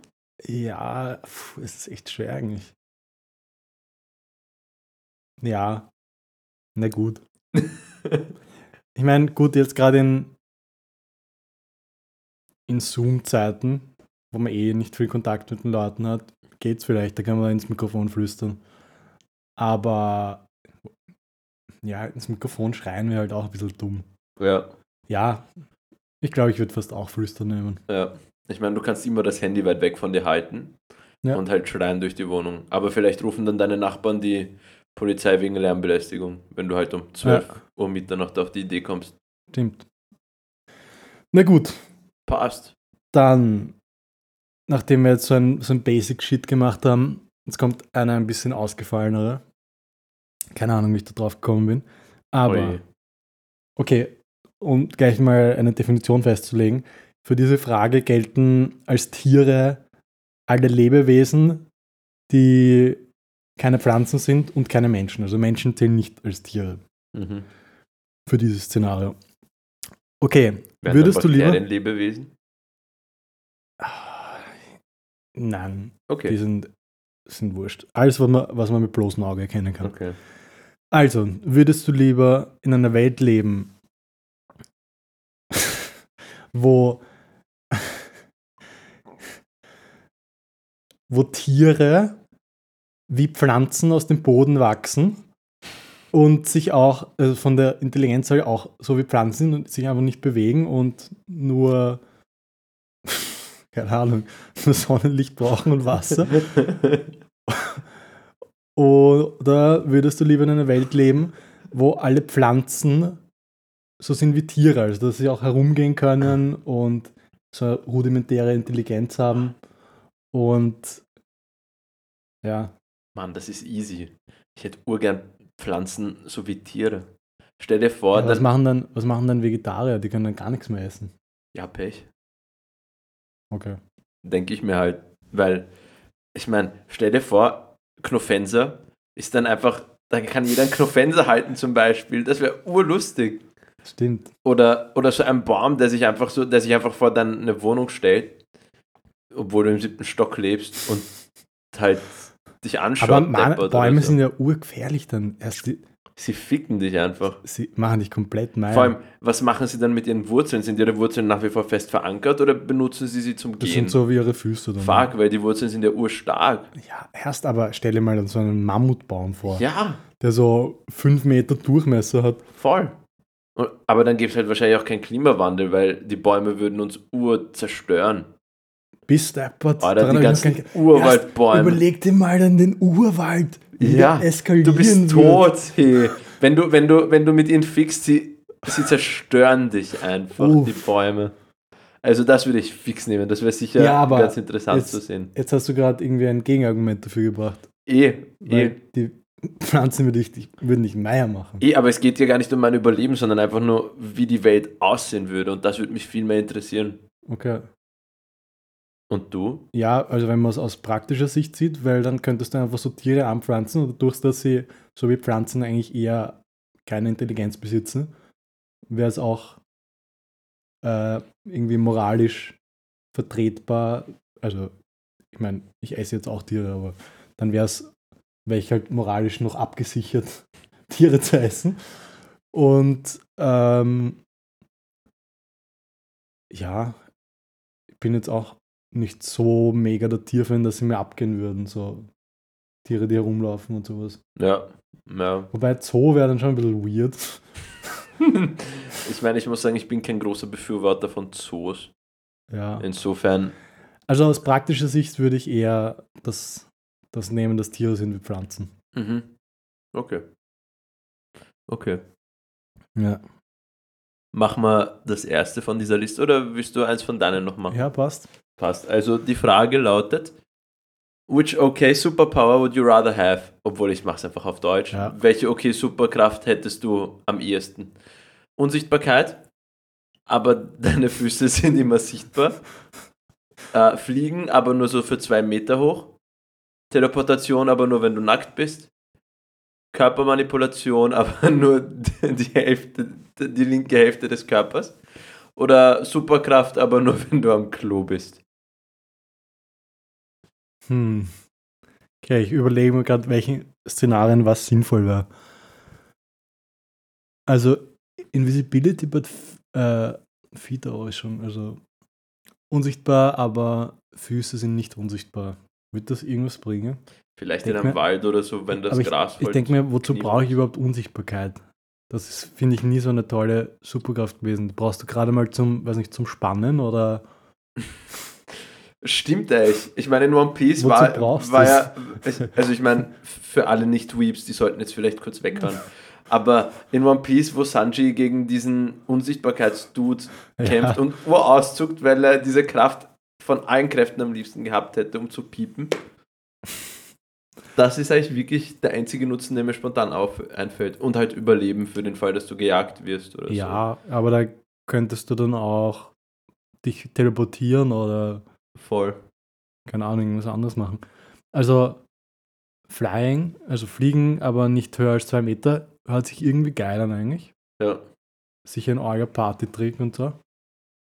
S2: Ja, pf, es ist echt schwer eigentlich. Ja, na gut. (laughs) Ich meine, gut, jetzt gerade in, in Zoom-Zeiten, wo man eh nicht viel Kontakt mit den Leuten hat, geht's vielleicht, da kann man ins Mikrofon flüstern. Aber ja, ins Mikrofon schreien wir halt auch ein bisschen dumm.
S1: Ja,
S2: Ja, ich glaube, ich würde fast auch flüstern nehmen.
S1: ja. Ich meine, du kannst immer das Handy weit weg von dir halten
S2: Ja.
S1: und halt schreien durch die Wohnung. Aber vielleicht rufen dann deine Nachbarn die Polizei wegen Lärmbelästigung, wenn du halt um 12 Uhr Mitternacht auf die Idee kommst.
S2: Stimmt. Na gut,
S1: Passt.
S2: dann, nachdem wir jetzt so ein, so ein Basic-Shit gemacht haben, jetzt kommt einer ein bisschen ausgefallenere. Keine Ahnung, wie ich da drauf gekommen bin. Aber,
S1: Oje.
S2: okay, um gleich mal eine Definition festzulegen. Für diese Frage gelten als Tiere alle Lebewesen, die keine Pflanzen sind und keine Menschen. Also Menschen zählen nicht als Tiere
S1: Mhm.
S2: für dieses Szenario. Okay,
S1: Wären
S2: würdest du lieber...
S1: Bakterien Lebewesen?
S2: Nein,
S1: Okay.
S2: die sind, sind wurscht. Alles, was man, was man mit bloßem Auge erkennen kann.
S1: okay.
S2: Also, würdest du lieber in einer Welt leben, (laughs) wo, (laughs) wo Tiere wie Pflanzen aus dem Boden wachsen und sich auch also von der Intelligenz her auch so wie Pflanzen und sich einfach nicht bewegen und nur, (laughs) keine Ahnung, nur Sonnenlicht brauchen und Wasser? Oder würdest du lieber in einer Welt leben, wo alle Pflanzen so sind wie Tiere, also dass sie auch herumgehen können und so eine rudimentäre Intelligenz haben und ja,
S1: Mann, das ist easy. Ich hätte urgern Pflanzen so wie Tiere. Stell dir vor,
S2: ja was, machen dann, was machen dann Vegetarier? Die können dann gar nichts mehr essen.
S1: ja, Pech.
S2: Okay.
S1: denke ich mir halt. Weil, ich meine, stell dir vor, Knofenser ist dann einfach, da kann jeder einen Knofenser halten zum Beispiel. Das wäre urlustig.
S2: Stimmt.
S1: Oder, oder so ein Baum, der sich einfach so, der sich einfach vor deine Wohnung stellt, obwohl du im siebten Stock lebst und halt dich anschaut.
S2: Aber Man Bäume
S1: so.
S2: sind ja urgefährlich dann. Erst die,
S1: Sie ficken dich einfach.
S2: sie machen dich komplett mein.
S1: Vor allem, was machen sie dann mit ihren Wurzeln? Sind ihre Wurzeln nach wie vor fest verankert oder benutzen sie sie zum
S2: das
S1: Gehen?
S2: sind so wie ihre Füße dann.
S1: Fuck, weil die Wurzeln sind ja urstark.
S2: Ja, erst aber stelle mal dann so einen Mammutbaum vor,
S1: Ja,
S2: der so fünf Meter Durchmesser hat.
S1: voll. Und, aber dann gibt es halt wahrscheinlich auch keinen Klimawandel, weil die Bäume würden uns ur zerstören.
S2: Bis deppert. Daran
S1: die ganzen Urwaldbäume.
S2: Überleg dir mal an den Urwald.
S1: Ja, Du bist tot, hey. Wenn du, wenn du, wenn du mit ihnen fixst, sie, sie zerstören dich einfach,
S2: Uff.
S1: die Bäume. Also das würde ich fix nehmen. Das wäre sicher
S2: Ja,
S1: ganz interessant
S2: jetzt-
S1: zu sehen.
S2: Jetzt hast du gerade irgendwie ein Gegenargument dafür gebracht.
S1: Eh, eh.
S2: die Pflanzen würde ich, ich würden nicht Meier machen.
S1: Eh, aber es geht ja gar nicht um mein Überleben, sondern einfach nur, wie die Welt aussehen würde. Und das würde mich viel mehr interessieren.
S2: Okay.
S1: Und du?
S2: Ja, also wenn man es aus praktischer Sicht sieht, weil dann könntest du einfach so Tiere anpflanzen und dadurch, dass sie so wie Pflanzen eigentlich eher keine Intelligenz besitzen, wäre es auch äh, irgendwie moralisch vertretbar. Also, ich meine, ich esse jetzt auch Tiere, aber dann wäre es, wäre ich halt moralisch noch abgesichert, (laughs) Tiere zu essen. Und ähm, ja, ich bin jetzt auch nicht so mega der Tierfan, dass sie mir abgehen würden. So Tiere, die herumlaufen und sowas.
S1: Ja. ja.
S2: Wobei Zoo wäre dann schon ein bisschen weird. (laughs)
S1: ich meine, ich muss sagen, ich bin kein großer Befürworter von Zoos.
S2: Ja.
S1: Insofern,
S2: Also aus praktischer Sicht würde ich eher das, das nehmen, dass Tiere sind wie Pflanzen.
S1: mhm. okay. Okay.
S2: Ja,
S1: Machen wir das erste von dieser Liste oder willst du eins von deinen noch machen?
S2: ja passt.
S1: Passt. Also die Frage lautet: Which okay superpower would you rather have? Obwohl ich mache es einfach auf Deutsch.
S2: Ja.
S1: Welche okay Superkraft hättest du am ehesten? Unsichtbarkeit, aber (laughs) deine Füße sind immer sichtbar. Äh, fliegen, aber nur so für zwei Meter hoch. Teleportation, aber nur wenn du nackt bist. Körpermanipulation, (laughs) aber nur die Hälfte, die linke Hälfte des Körpers. Oder Superkraft, aber nur wenn du am Klo bist.
S2: Hm. Okay, ich überlege mir gerade, welchen Szenarien was sinnvoll wäre. Also, Invisibility, but äh, Feet auch schon. Also, unsichtbar, aber Füße sind nicht unsichtbar. Wird das irgendwas bringen?
S1: Vielleicht
S2: Denk
S1: in einem
S2: mir-
S1: Wald oder so, wenn das
S2: ich,
S1: Gras
S2: ich denke mir, wozu brauche ich überhaupt Unsichtbarkeit? Das ist, finde ich, nie so eine tolle Superkraft gewesen. Die brauchst du gerade mal zum, weiß nicht, zum Spannen oder (laughs)
S1: Stimmt eigentlich. Ich meine, in One Piece
S2: Wozu
S1: war, war ja, also ich meine, für alle Nicht-Weeps, die sollten jetzt vielleicht kurz weghören. Aber in One Piece, wo Sanji gegen diesen Unsichtbarkeitsdude
S2: Ja.
S1: kämpft und Uhr auszuckt, weil er diese Kraft von allen Kräften am liebsten gehabt hätte, um zu piepen. Das ist eigentlich wirklich der einzige Nutzen, der mir spontan auf, einfällt. Und halt Überleben für den Fall, dass du gejagt wirst oder
S2: Ja, aber da könntest du dann auch dich teleportieren oder
S1: so. Voll.
S2: keine Ahnung, irgendwas anderes machen. Also Flying, also fliegen, aber nicht höher als zwei Meter, hört sich irgendwie geil an eigentlich.
S1: Ja,
S2: Sicher ein Orga Party-Trick und so.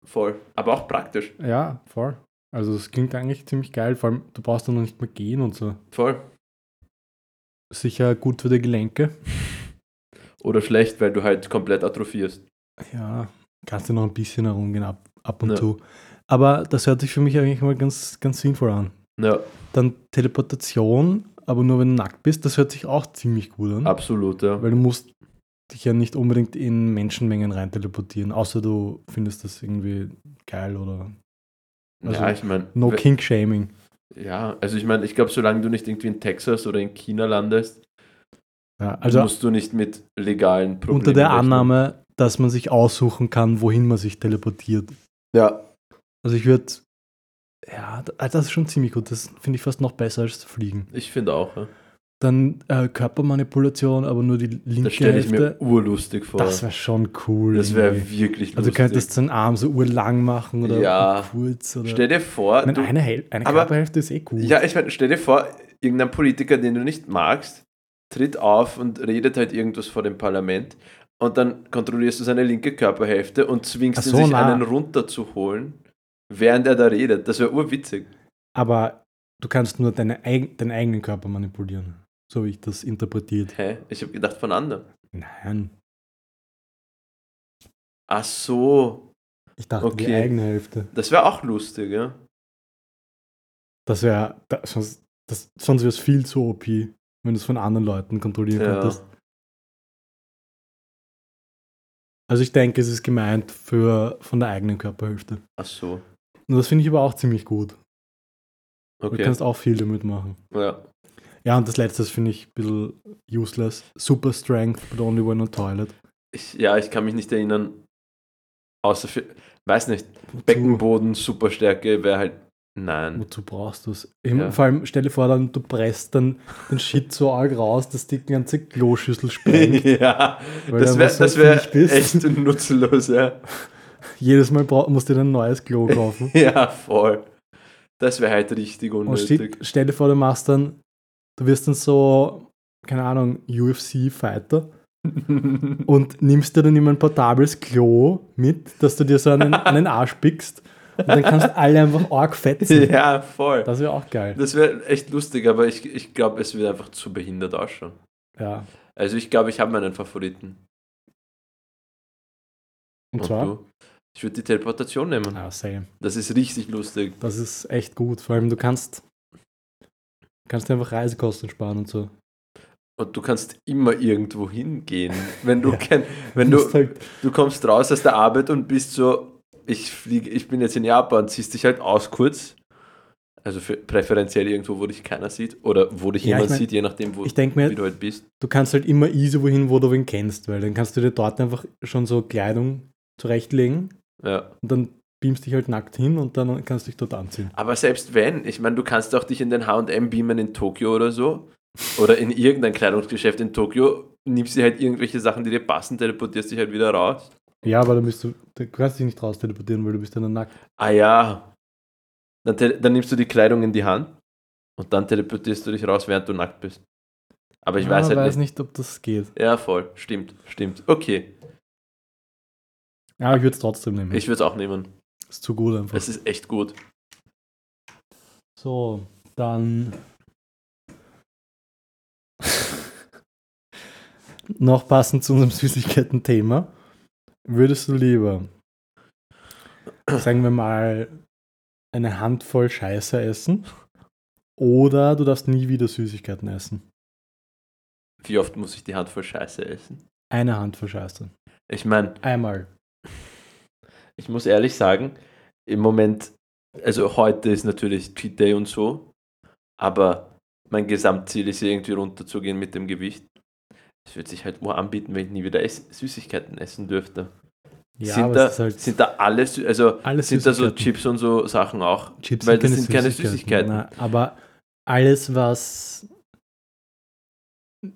S1: voll. Aber auch praktisch.
S2: Ja, voll. Also es klingt eigentlich ziemlich geil, vor allem du brauchst dann noch nicht mehr gehen und so.
S1: Voll.
S2: Sicher gut für die Gelenke. (laughs)
S1: oder schlecht, weil du halt komplett atrophierst.
S2: Ja, kannst du noch ein bisschen herumgehen ab, ab und
S1: Ja.
S2: zu. Aber das hört sich für mich eigentlich mal ganz, ganz sinnvoll an.
S1: Ja,
S2: Dann Teleportation, aber nur wenn du nackt bist, das hört sich auch ziemlich gut an.
S1: absolut, ja.
S2: Weil du musst dich ja nicht unbedingt in Menschenmengen rein teleportieren, außer du findest das irgendwie geil oder also
S1: ja, ich meine,
S2: no kink shaming.
S1: ja, also ich meine, ich glaube, solange du nicht irgendwie in Texas oder in China landest,
S2: Ja, also
S1: musst du nicht mit legalen Problemen
S2: unter der
S1: rechnen.
S2: Annahme, dass man sich aussuchen kann, wohin man sich teleportiert.
S1: Ja,
S2: Also ich würde, ja, d- das ist schon ziemlich gut. Das finde ich fast noch besser als Fliegen.
S1: ich finde auch. Ja.
S2: Dann äh, Körpermanipulation, aber nur die linke
S1: Das stelle ich
S2: Hälfte.
S1: mir urlustig vor.
S2: das wäre schon cool.
S1: Das wäre wirklich lustig.
S2: Also du könntest deinen Arm so urlang machen oder
S1: Ja.
S2: kurz. Oder
S1: Stell dir vor,
S2: ich meine,
S1: du,
S2: eine, Häl eine
S1: aber-
S2: Körperhälfte ist eh gut.
S1: ja, ich meine, stell dir vor, irgendein Politiker, den du nicht magst, tritt auf und redet halt irgendwas vor dem Parlament und dann kontrollierst du seine linke Körperhälfte und zwingst
S2: Ach
S1: ihn,
S2: so,
S1: sich
S2: na.
S1: einen runterzuholen, während er da redet. Das wäre urwitzig.
S2: Aber du kannst nur deine, eig deinen eigenen Körper manipulieren. So wie ich das interpretiert.
S1: Hä? Ich habe gedacht von anderen.
S2: Nein.
S1: Ach so,
S2: Ich dachte die
S1: Okay.
S2: eigene Hälfte.
S1: das wäre auch lustig, ja.
S2: Das wäre, das, sonst, das, sonst wäre es viel zu OP, wenn du es von anderen Leuten kontrollieren
S1: ja.
S2: könntest. Also ich denke, es ist gemeint für von der eigenen Körperhälfte.
S1: Ach so,
S2: Und das finde ich aber auch ziemlich gut. Du
S1: okay.
S2: kannst auch viel damit machen.
S1: Ja.
S2: Ja, und das letzte finde ich ein bisschen useless. Super Strength, but only when on toilet.
S1: Ich, ja, ich kann mich nicht erinnern. Außer für, weiß nicht,
S2: Wozu,
S1: Beckenboden, Superstärke wäre halt, nein.
S2: wozu brauchst du es?
S1: Ja.
S2: Vor allem, stell dir vor, dann, du presst dann den Shit so arg raus, dass die ganze Kloschüssel sprengt. (laughs)
S1: ja, das
S2: du
S1: wäre wär
S2: bist.
S1: echt nutzlos, ja.
S2: Jedes Mal musst du dir ein neues Klo (laughs) kaufen.
S1: Ja, voll. Das wäre halt richtig
S2: Und
S1: unnötig.
S2: stell, dir vor, du machst dann, du wirst dann so, keine Ahnung, UFC-Fighter (laughs) und nimmst dir dann immer ein portables Klo mit, dass du dir so einen, (laughs) einen Arsch pickst und dann kannst alle einfach arg fetzen.
S1: ja, voll.
S2: Das wäre auch geil.
S1: Das wäre echt lustig, aber ich, ich glaube, es wird einfach zu behindert ausschauen.
S2: Ja.
S1: Also ich glaube, ich habe meinen Favoriten.
S2: Und zwar?
S1: du? Ich würde die Teleportation nehmen.
S2: Ah, same.
S1: Das ist richtig lustig.
S2: Das ist echt gut. Vor allem, du kannst, kannst einfach Reisekosten sparen und so.
S1: Und du kannst immer irgendwo hingehen. Wenn du (laughs)
S2: Ja.
S1: kein, wenn du,
S2: halt,
S1: du kommst raus aus der Arbeit und bist so, ich fliege, ich bin jetzt in Japan, ziehst dich halt aus kurz. Also für, präferenziell irgendwo, wo dich keiner sieht. Oder wo dich
S2: Ja,
S1: jemand
S2: ich mein,
S1: sieht, je nachdem, wo
S2: denke
S1: wie
S2: mir,
S1: du halt bist.
S2: du kannst halt immer easy wohin, wo du wen kennst, weil dann kannst du dir dort einfach schon so Kleidung zurechtlegen
S1: Ja.
S2: und dann beamst dich halt nackt hin und dann kannst du dich dort anziehen.
S1: Aber selbst wenn, ich meine, du kannst auch dich in den H&M beamen in Tokio oder so. Oder in irgendein Kleidungsgeschäft in Tokio, nimmst dir halt irgendwelche Sachen, die dir passen, teleportierst dich halt wieder raus.
S2: Ja, aber dann bist du, du kannst dich nicht raus teleportieren, weil du bist ja dann nackt.
S1: Ah ja. Dann, dann nimmst du die Kleidung in die Hand und dann teleportierst du dich raus, während du nackt bist. Aber ich
S2: ja,
S1: weiß halt
S2: weiß
S1: nicht.
S2: nicht, ob das geht.
S1: Ja, voll. Stimmt, stimmt. Okay,
S2: Ja, ich würde es trotzdem nehmen.
S1: ich würde es auch nehmen.
S2: ist zu gut einfach.
S1: Es ist echt gut.
S2: So, dann (laughs) noch passend zu unserem Süßigkeiten-Thema. Würdest du lieber, sagen wir mal, eine Handvoll Scheiße essen oder du darfst nie wieder Süßigkeiten essen?
S1: Wie oft muss ich die Hand voll Scheiße essen?
S2: Eine Handvoll Scheiße.
S1: Ich meine,
S2: Einmal.
S1: Ich muss ehrlich sagen, im Moment, also heute ist natürlich Cheat Day und so, aber mein Gesamtziel ist irgendwie runterzugehen mit dem Gewicht. Es wird sich halt nur anbieten, wenn ich nie wieder ess Süßigkeiten essen dürfte.
S2: Ja,
S1: sind, da,
S2: halt
S1: sind da alle, Sü- also
S2: alles
S1: sind da so
S2: Süßigkeiten.
S1: Chips und so Sachen auch?
S2: Chips
S1: weil das sind keine Süßigkeiten.
S2: Nein, aber alles, was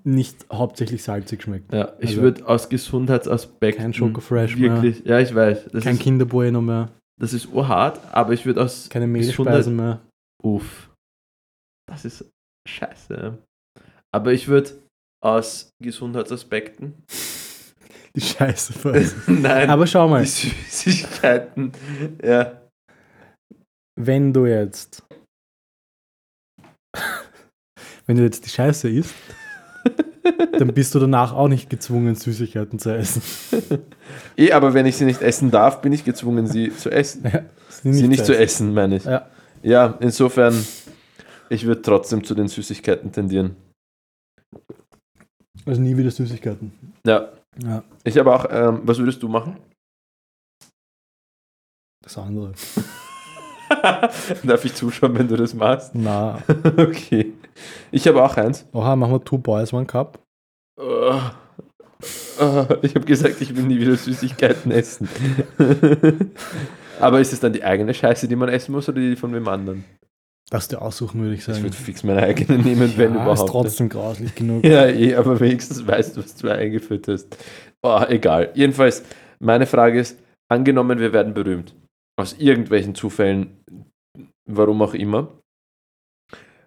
S2: nicht hauptsächlich salzig schmeckt.
S1: Ja, ich
S2: Also-
S1: würde aus Gesundheitsaspekten
S2: Kein Schokofresh mehr.
S1: wirklich, ja, ich weiß, das
S2: Kein
S1: ist,
S2: Kinderbueno mehr,
S1: das ist urhart, aber ich würde aus
S2: keine Mehlspeisen mehr.
S1: Uff. Das ist scheiße. Aber ich würde aus Gesundheitsaspekten. (laughs)
S2: Die Scheiße. (laughs)
S1: Nein,
S2: Aber schau mal,
S1: die Süßigkeiten. Ja.
S2: wenn du jetzt (laughs) wenn du jetzt die Scheiße isst dann bist du danach auch nicht gezwungen, Süßigkeiten zu essen. (laughs)
S1: Eh, aber wenn ich sie nicht essen darf, bin ich gezwungen, sie zu essen.
S2: Ja,
S1: sie nicht zu essen, meine ich.
S2: Ja.
S1: Ja, insofern, ich würde trotzdem zu den Süßigkeiten tendieren.
S2: Also nie wieder Süßigkeiten.
S1: Ja,
S2: Ja,
S1: ich habe auch, ähm, was würdest du machen?
S2: das andere. (laughs)
S1: Darf ich zuschauen, wenn du das machst?
S2: Na, (laughs)
S1: Okay. Ich habe auch eins.
S2: oha, machen wir Two Boys, One Cup.
S1: Oh. Oh, ich habe gesagt, ich will nie wieder Süßigkeiten essen. (laughs) Aber ist es dann die eigene Scheiße, die man essen muss oder die von wem anderen?
S2: Darfst du aussuchen, würde ich
S1: Ich
S2: sagen.
S1: würde fix meine eigene nehmen, wenn
S2: ja,
S1: überhaupt.
S2: ist trotzdem grauslich genug.
S1: Ja, eh, aber wenigstens weißt du, was du eingeführt hast. Oh, egal. Jedenfalls, meine Frage ist, angenommen, wir werden berühmt. Aus irgendwelchen Zufällen, warum auch immer.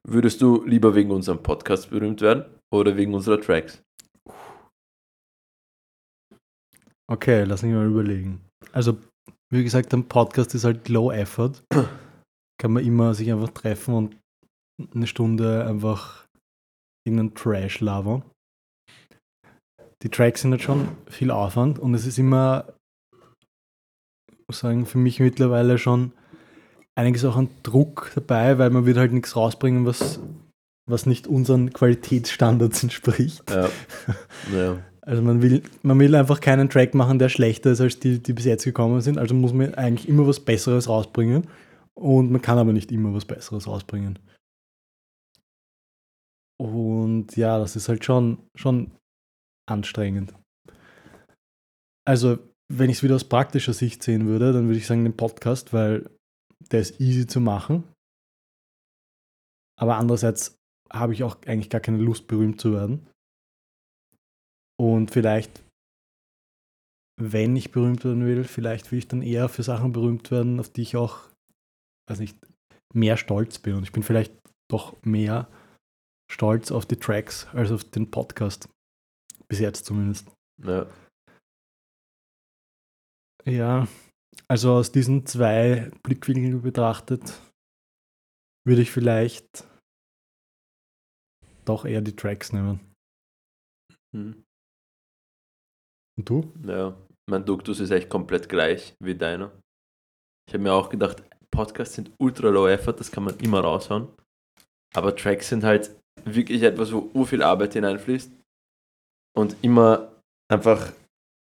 S1: Würdest du lieber wegen unserem Podcast berühmt werden oder wegen unserer Tracks?
S2: Okay, lass mich mal überlegen. Also, wie gesagt, ein Podcast ist halt low effort. (clears throat) Kann man immer sich einfach treffen und eine Stunde einfach irgendeinen Trash labern. Die Tracks sind halt schon viel Aufwand und es ist immer, muss sagen, für mich mittlerweile schon einiges auch an Druck dabei, weil man wird halt nichts rausbringen, was, was nicht unseren Qualitätsstandards entspricht.
S1: Ja. (laughs) ja.
S2: Also man will, man will einfach keinen Track machen, der schlechter ist als die, die bis jetzt gekommen sind. Also muss man eigentlich immer was Besseres rausbringen. Und man kann aber nicht immer was Besseres rausbringen. Und ja, das ist halt schon, schon anstrengend. Also, wenn ich es wieder aus praktischer Sicht sehen würde, dann würde ich sagen den Podcast, weil der ist easy zu machen. Aber andererseits habe ich auch eigentlich gar keine Lust, berühmt zu werden. Und vielleicht, wenn ich berühmt werden will, vielleicht will ich dann eher für Sachen berühmt werden, auf die ich auch, weiß nicht, mehr stolz bin. Und ich bin vielleicht doch mehr stolz auf die Tracks als auf den Podcast. Bis jetzt zumindest.
S1: ja.
S2: Ja, also aus diesen zwei Blickwinkeln betrachtet, würde ich vielleicht doch eher die Tracks nehmen.
S1: Hm.
S2: Und du?
S1: Ja, mein Duktus ist echt komplett gleich wie deiner. Ich habe mir auch gedacht, Podcasts sind ultra low effort, das kann man immer raushauen. Aber Tracks sind halt wirklich etwas, wo ur viel Arbeit hineinfließt. Und immer einfach,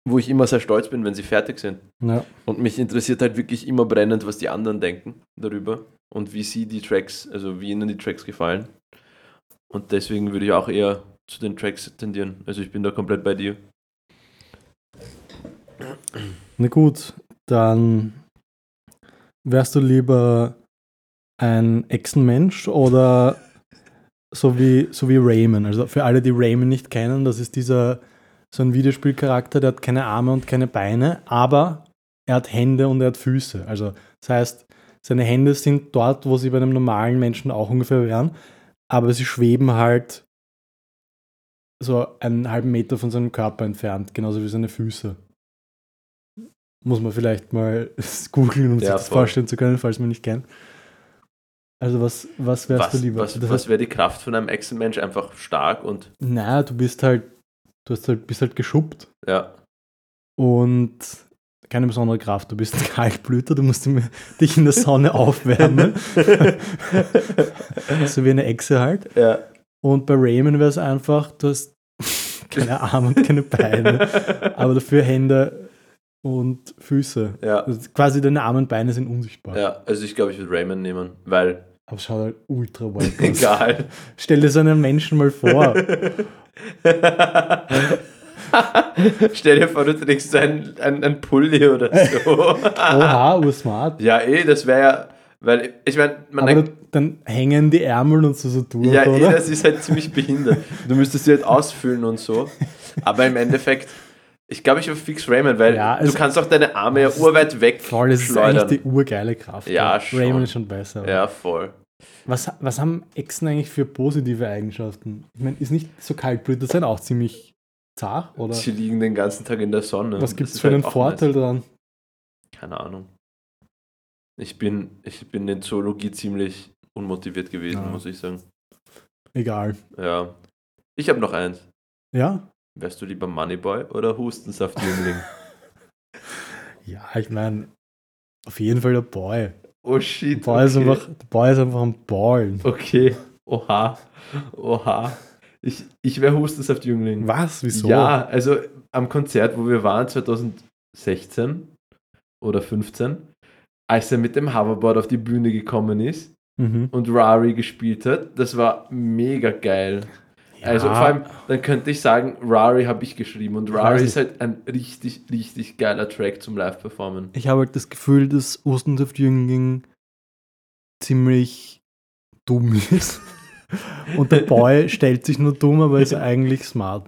S1: wo ich immer sehr stolz bin, wenn sie fertig sind.
S2: Ja.
S1: Und mich interessiert halt wirklich immer brennend, was die anderen denken darüber und wie sie die Tracks, also wie ihnen die Tracks gefallen. Und deswegen würde ich auch eher zu den Tracks tendieren. Also ich bin da komplett bei dir.
S2: Na gut, dann wärst du lieber ein Echsenmensch oder so wie, so wie Rayman. Also für alle, die Rayman nicht kennen, das ist dieser so ein Videospielcharakter, der hat keine Arme und keine Beine, aber er hat Hände und er hat Füße. Also das heißt, seine Hände sind dort, wo sie bei einem normalen Menschen auch ungefähr wären, aber sie schweben halt so einen halben Meter von seinem Körper entfernt, genauso wie seine Füße. Muss man vielleicht mal (laughs) googeln, um sich
S1: Ja,
S2: das
S1: voll.
S2: vorstellen zu können, falls man nicht kennt. Also was, was wärst
S1: Was,
S2: du lieber?
S1: was,
S2: Das
S1: was wäre die Kraft von einem Echsenmensch? Einfach stark und
S2: naja, du bist halt, du hast halt, bist halt geschuppt
S1: ja.
S2: und keine besondere Kraft. Du bist (laughs) ein Kaltblüter, du musst dich in der Sonne (laughs) aufwärmen, (laughs) so wie eine Echse halt.
S1: ja.
S2: Und bei Rayman wäre es einfach, du hast keine Arme und keine Beine, aber dafür Hände und Füße.
S1: ja.
S2: Also quasi deine Arme und Beine sind unsichtbar.
S1: Ja, also ich glaube, ich würde Raymond nehmen, weil
S2: Aber es schaut halt ultra wild (laughs) aus.
S1: egal.
S2: Stell dir so einen Menschen mal vor. (laughs)
S1: Stell dir vor, du trägst ein, ein, ein Pulli oder so. (laughs)
S2: Oha, ursmart.
S1: ja, eh, das wäre ja, weil ich meine, man
S2: Aber
S1: denkt,
S2: dann hängen die Ärmel und so so durch,
S1: ja, eh,
S2: oder?
S1: das ist halt ziemlich behindert. Du müsstest sie halt ausfüllen und so. Aber im Endeffekt, ich glaube, ich würde fix Raymond, weil
S2: Ja,
S1: du kannst auch deine Arme ja urweit weg
S2: Voll, das ist eigentlich die urgeile Kraft.
S1: Ja, schon.
S2: Raymond ist schon besser.
S1: Ja, voll.
S2: Was, was haben Echsen eigentlich für positive Eigenschaften? Ich meine, ist nicht so kaltblütig sein auch ziemlich zart? Oder
S1: Sie liegen den ganzen Tag in der Sonne.
S2: was gibt es für
S1: halt
S2: einen
S1: auch
S2: Vorteil
S1: nice.
S2: dran?
S1: Keine Ahnung. Ich bin, ich bin in Zoologie ziemlich unmotiviert gewesen,
S2: Ja.
S1: muss ich sagen.
S2: Egal.
S1: Ja. Ich habe noch eins.
S2: Ja?
S1: Wärst du lieber Moneyboy oder Hustensaftjüngling? (laughs)
S2: Ja, ich meine, auf jeden Fall der Boy.
S1: Oh
S2: Der
S1: shit.
S2: Boy, ist,
S1: okay.
S2: einfach, der Boy ist einfach am Ballen.
S1: Okay. Oha. Oha. Ich, ich wäre Hustensaftjüngling.
S2: Was? Wieso?
S1: Ja, also am Konzert, wo wir waren, 2016 oder 15, als er mit dem Hoverboard auf die Bühne gekommen ist
S2: Mhm.
S1: und Rari gespielt hat, das war mega geil. Also vor allem, dann könnte ich sagen, Rari habe ich geschrieben und Rari ist halt ein richtig, richtig geiler Track zum Live-Performen.
S2: Ich habe halt das Gefühl, dass Ostensaft-Jüngling ziemlich dumm (laughs) ist. Und der Boy (laughs) stellt sich nur dumm, aber ist (laughs) eigentlich smart.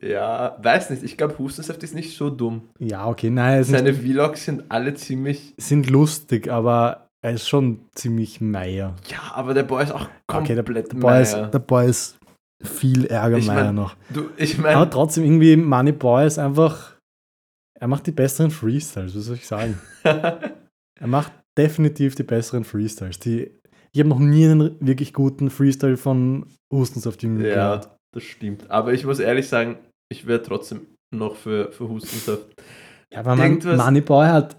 S1: Ja, weiß nicht, ich glaube, Hustensaft ist nicht so dumm.
S2: Ja, okay, nein, es sind,
S1: Seine Vlogs sind alle ziemlich,
S2: sind lustig, aber er ist schon ziemlich Meier.
S1: ja, aber der Boy ist auch
S2: Okay, der,
S1: komplett
S2: der, Boy ist, der Boy ist viel ärger
S1: Ich mein-
S2: noch.
S1: Du, ich
S2: Aber
S1: meine,
S2: trotzdem irgendwie, Money Boy ist einfach, er macht die besseren Freestyles, was soll ich sagen? (laughs) Er macht definitiv die besseren Freestyles. Die, ich habe noch nie einen wirklich guten Freestyle von Hustensaft-Jüngling
S1: ja,
S2: gehört.
S1: das stimmt. Aber ich muss ehrlich sagen, ich wäre trotzdem noch für, für Hustensaft.
S2: Ja, aber man, Moneyboy hat,